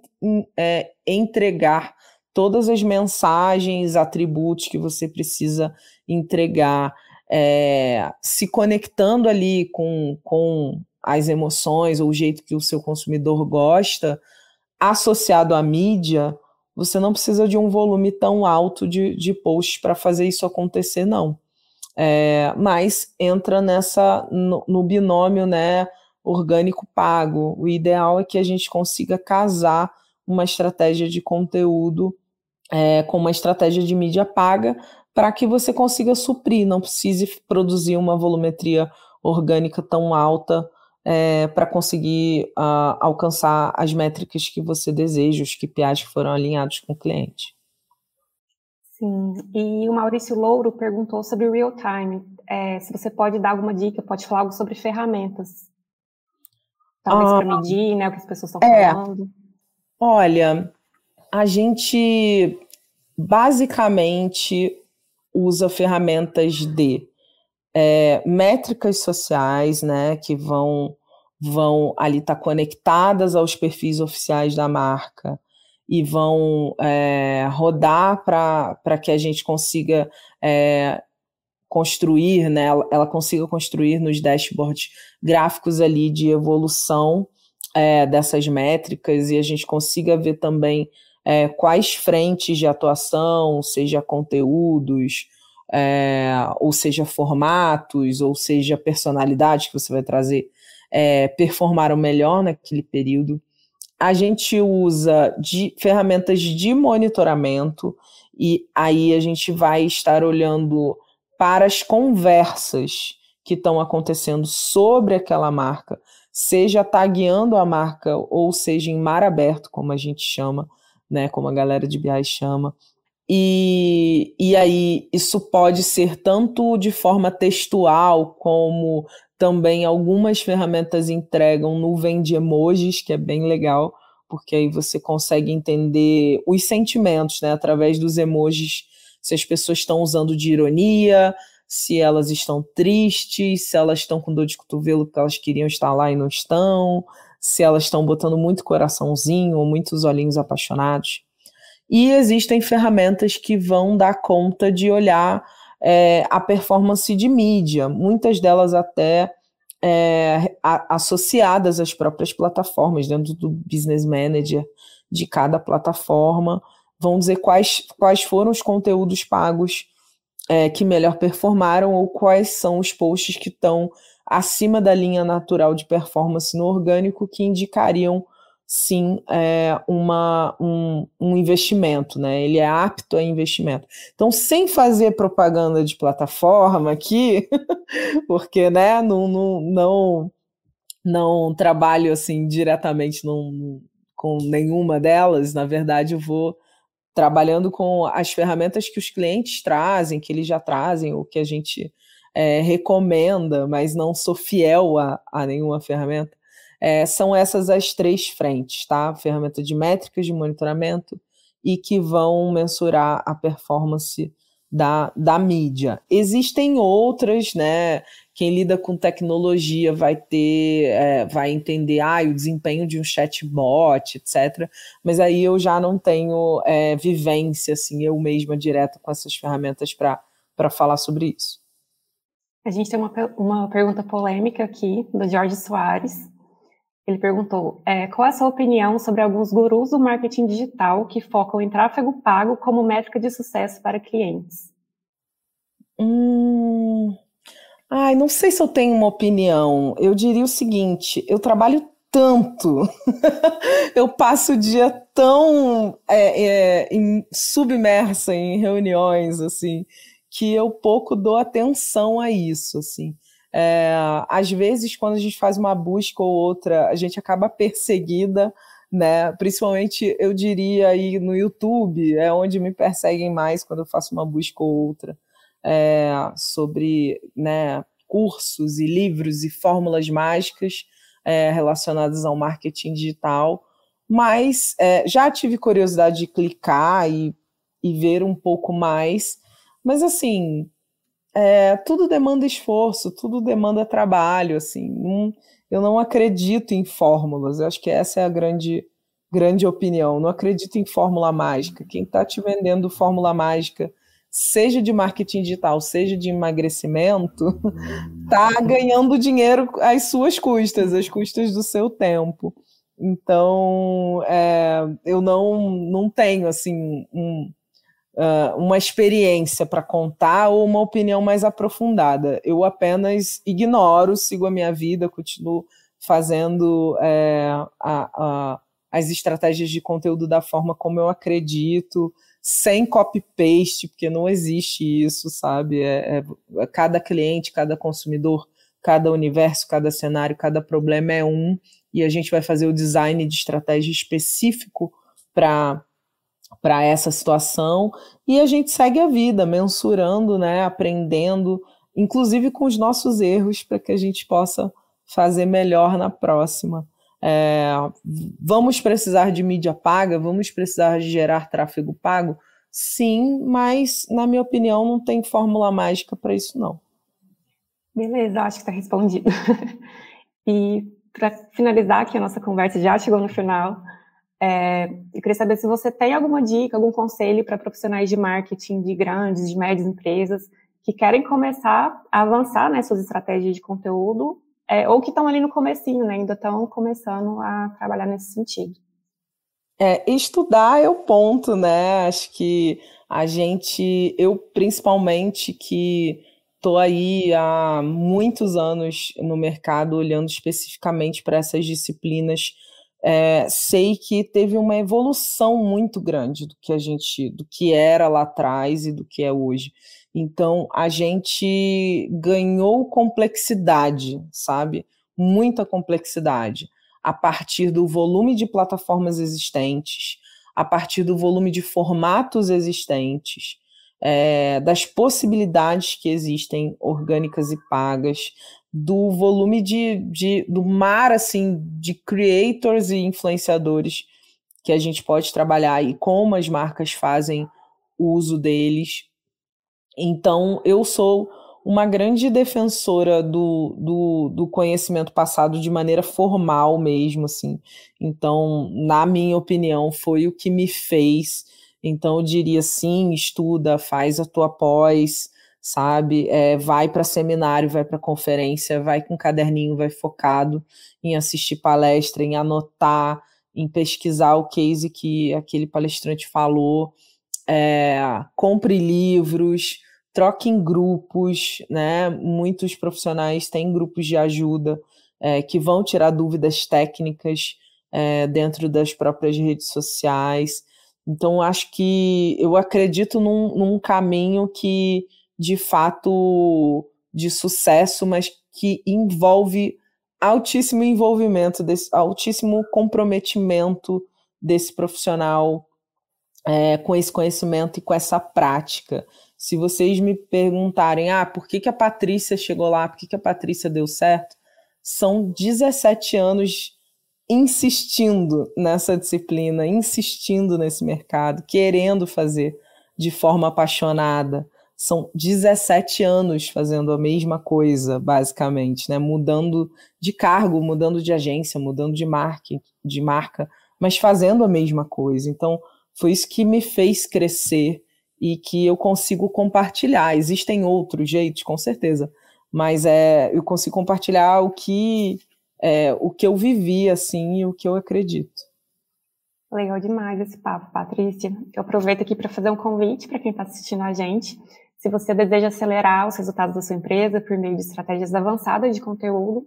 é, entregar todas as mensagens, atributos que você precisa entregar, é, se conectando ali com, com as emoções ou o jeito que o seu consumidor gosta, associado à mídia, você não precisa de um volume tão alto de, de posts para fazer isso acontecer, não. É, mas entra nessa no, no, binômio né, orgânico pago. O ideal é que a gente consiga casar uma estratégia de conteúdo é, com uma estratégia de mídia paga, para que você consiga suprir, não precise produzir uma volumetria orgânica tão alta é, para conseguir uh, alcançar as métricas que você deseja, os KPIs que foram alinhados com o cliente. Sim, e o Maurício Louro perguntou sobre o real time. É, se você pode dar alguma dica, pode falar algo sobre ferramentas. Talvez ah, para medir né, o que as pessoas estão é, falando. Olha, a gente basicamente usa ferramentas de é, métricas sociais, né, que vão vão ali estar tá conectadas aos perfis oficiais da marca e vão é, rodar para que a gente consiga é, construir, né, ela, ela, consiga construir nos dashboards gráficos ali de evolução é, dessas métricas e a gente consiga ver também é, quais frentes de atuação, seja conteúdos, é, ou seja formatos, ou seja personalidades que você vai trazer, é, performaram melhor naquele período. A gente usa de ferramentas de monitoramento e aí a gente vai estar olhando para as conversas que estão acontecendo sobre aquela marca, seja tagueando a marca ou seja em mar aberto, como a gente chama, né, como a galera de BI chama, e, e aí, isso pode ser tanto de forma textual, como também algumas ferramentas entregam nuvem de emojis, que é bem legal, porque aí você consegue entender os sentimentos, né, através dos emojis, se as pessoas estão usando de ironia, se elas estão tristes, se elas estão com dor de cotovelo porque elas queriam estar lá e não estão, se elas estão botando muito coraçãozinho ou muitos olhinhos apaixonados. E existem ferramentas que vão dar conta de olhar é, a performance de mídia, muitas delas até é, a, associadas às próprias plataformas, dentro do Business Manager de cada plataforma, vão dizer quais, quais foram os conteúdos pagos é, que melhor performaram ou quais são os posts que estão acima da linha natural de performance no orgânico que indicariam sim é, uma, um, um, investimento, né? Ele é apto a investimento. Então, sem fazer propaganda de plataforma aqui, <laughs> porque né, não, não, não, não trabalho assim diretamente num, com nenhuma delas, na verdade, eu vou trabalhando com as ferramentas que os clientes trazem, que eles já trazem, ou que a gente é, recomenda, mas não sou fiel a, a nenhuma ferramenta. É, são essas as três frentes, tá? Ferramenta de métricas de monitoramento e que vão mensurar a performance da, da mídia. Existem outras, né? Quem lida com tecnologia vai ter, é, vai entender ah, o desempenho de um chatbot, etc. Mas aí eu já não tenho é, vivência, assim, eu mesma direta com essas ferramentas para falar sobre isso. A gente tem uma, uma pergunta polêmica aqui do Jorge Soares. Ele perguntou: é, qual é a sua opinião sobre alguns gurus do marketing digital que focam em tráfego pago como métrica de sucesso para clientes? Hum... Ai, não sei se eu tenho uma opinião. Eu diria o seguinte: eu trabalho tanto, <laughs> eu passo o dia tão é, é, em, submersa em reuniões, assim, que eu pouco dou atenção a isso, assim. É, às vezes, quando a gente faz uma busca ou outra, a gente acaba <laughs> perseguida, né? Principalmente, eu diria aí no YouTube, é onde me perseguem mais quando eu faço uma busca ou outra é, sobre né, cursos e livros e fórmulas mágicas é, relacionadas ao marketing digital. Mas é, já tive curiosidade de clicar e, e ver um pouco mais. Mas assim, é, tudo demanda esforço, tudo demanda trabalho, assim. eu não acredito em fórmulas. Eu acho que essa é a grande, grande opinião. Não acredito em fórmula mágica. Quem está te vendendo fórmula mágica, seja de marketing digital, seja de emagrecimento, está <laughs> ganhando dinheiro às suas custas, às custas do seu tempo. Então, é, eu não, não tenho assim um, uh, uma experiência para contar ou uma opinião mais aprofundada. Eu apenas ignoro, sigo a minha vida, continuo fazendo é, a, a, as estratégias de conteúdo da forma como eu acredito, sem copy-paste, porque não existe isso, sabe? É, é, é, cada cliente, cada consumidor, cada universo, cada cenário, cada problema é um, e a gente vai fazer o design de estratégia específico para para essa situação e a gente segue a vida mensurando, né, aprendendo, inclusive com os nossos erros para que a gente possa fazer melhor na próxima. É, vamos precisar de mídia paga? Vamos precisar de gerar tráfego pago? Sim, mas na minha opinião não tem fórmula mágica para isso não. Beleza, acho que está respondido. <laughs> e para finalizar aqui a nossa conversa já chegou no final. É, eu queria saber se você tem alguma dica, algum conselho para profissionais de marketing de grandes, de médias empresas que querem começar a avançar né, suas estratégias de conteúdo é, ou que estão ali no comecinho, né, ainda estão começando a trabalhar nesse sentido. É, estudar é o ponto, né? Acho que a gente, eu principalmente que estou aí há muitos anos no mercado olhando especificamente para essas disciplinas é, sei que teve uma evolução muito grande do que a gente, do que era lá atrás e do que é hoje. Então a gente ganhou complexidade, sabe? Muita complexidade a partir do volume de plataformas existentes, a partir do volume de formatos existentes, é, das possibilidades que existem orgânicas e pagas, do volume de, de, do mar assim de creators e influenciadores que a gente pode trabalhar e como as marcas fazem uso deles. Então, eu sou uma grande defensora do, do, do, conhecimento passado de maneira formal mesmo, assim. Então, na minha opinião, foi o que me fez. Então, eu diria sim, estuda, faz a tua pós, sabe? É, vai para seminário, vai para conferência, vai com caderninho, vai focado em assistir palestra, em anotar, em pesquisar o case que aquele palestrante falou, é, compre livros, troque em grupos, né? Muitos profissionais têm grupos de ajuda é, que vão tirar dúvidas técnicas é, dentro das próprias redes sociais. Então, acho que eu acredito num, num caminho que de fato de sucesso, mas que envolve altíssimo envolvimento, desse, altíssimo comprometimento desse profissional é, com esse conhecimento e com essa prática. Se vocês me perguntarem, ah, por que, que a Patrícia chegou lá, por que, que a Patrícia deu certo, são 17 anos insistindo nessa disciplina, insistindo nesse mercado, querendo fazer de forma apaixonada, são 17 anos fazendo a mesma coisa, basicamente, né? Mudando de cargo, mudando de agência, mudando de marca, de marca, mas fazendo a mesma coisa. Então, foi isso que me fez crescer e que eu consigo compartilhar. Existem outros jeitos, com certeza, mas é, eu consigo compartilhar o que é, o que eu vivi assim e o que eu acredito. Legal demais esse papo, Patrícia. Eu aproveito aqui para fazer um convite para quem está assistindo a gente. Se você deseja acelerar os resultados da sua empresa por meio de estratégias avançadas de conteúdo,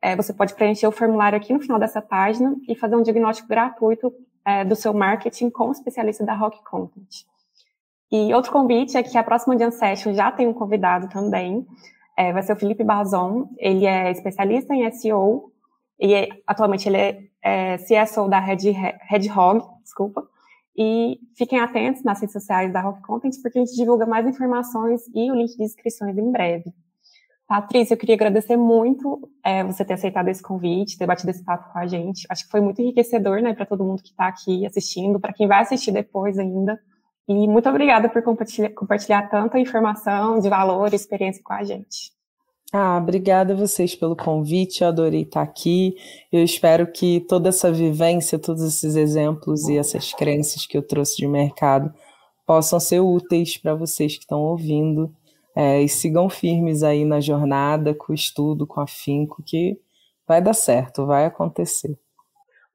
é, você pode preencher o formulário aqui no final dessa página e fazer um diagnóstico gratuito é, do seu marketing com o especialista da Rock Content. E outro convite é que a próxima Jam Session já tem um convidado também, é, vai ser o Felipe Bazon, ele é especialista em SEO e é, atualmente ele é, é CSO da Red, Red Hog, desculpa, e fiquem atentos nas redes sociais da Rock Content, porque a gente divulga mais informações e o link de inscrições em breve. Patrícia, eu queria agradecer muito é, você ter aceitado esse convite, ter batido esse papo com a gente. Acho que foi muito enriquecedor, né, para todo mundo que está aqui assistindo, para quem vai assistir depois ainda. E muito obrigada por compartilhar, compartilhar tanta informação de valor e experiência com a gente. Ah, obrigada a vocês pelo convite, eu adorei estar aqui. Eu espero que toda essa vivência, todos esses exemplos e essas crenças que eu trouxe de mercado possam ser úteis para vocês que estão ouvindo é, e sigam firmes aí na jornada, com o estudo, com afinco, que vai dar certo, vai acontecer.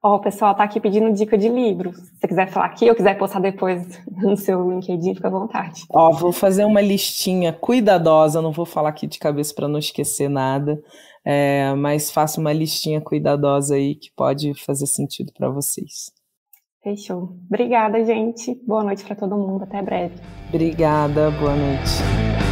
Ó, oh, o pessoal tá aqui pedindo dica de livro. Se você quiser falar aqui ou quiser postar depois no seu LinkedIn, fica à vontade. Ó, oh, vou fazer uma listinha cuidadosa, não vou falar aqui de cabeça para não esquecer nada, é, mas faço uma listinha cuidadosa aí que pode fazer sentido para vocês. Fechou. Obrigada, gente. Boa noite para todo mundo. Até breve. Obrigada. Boa noite.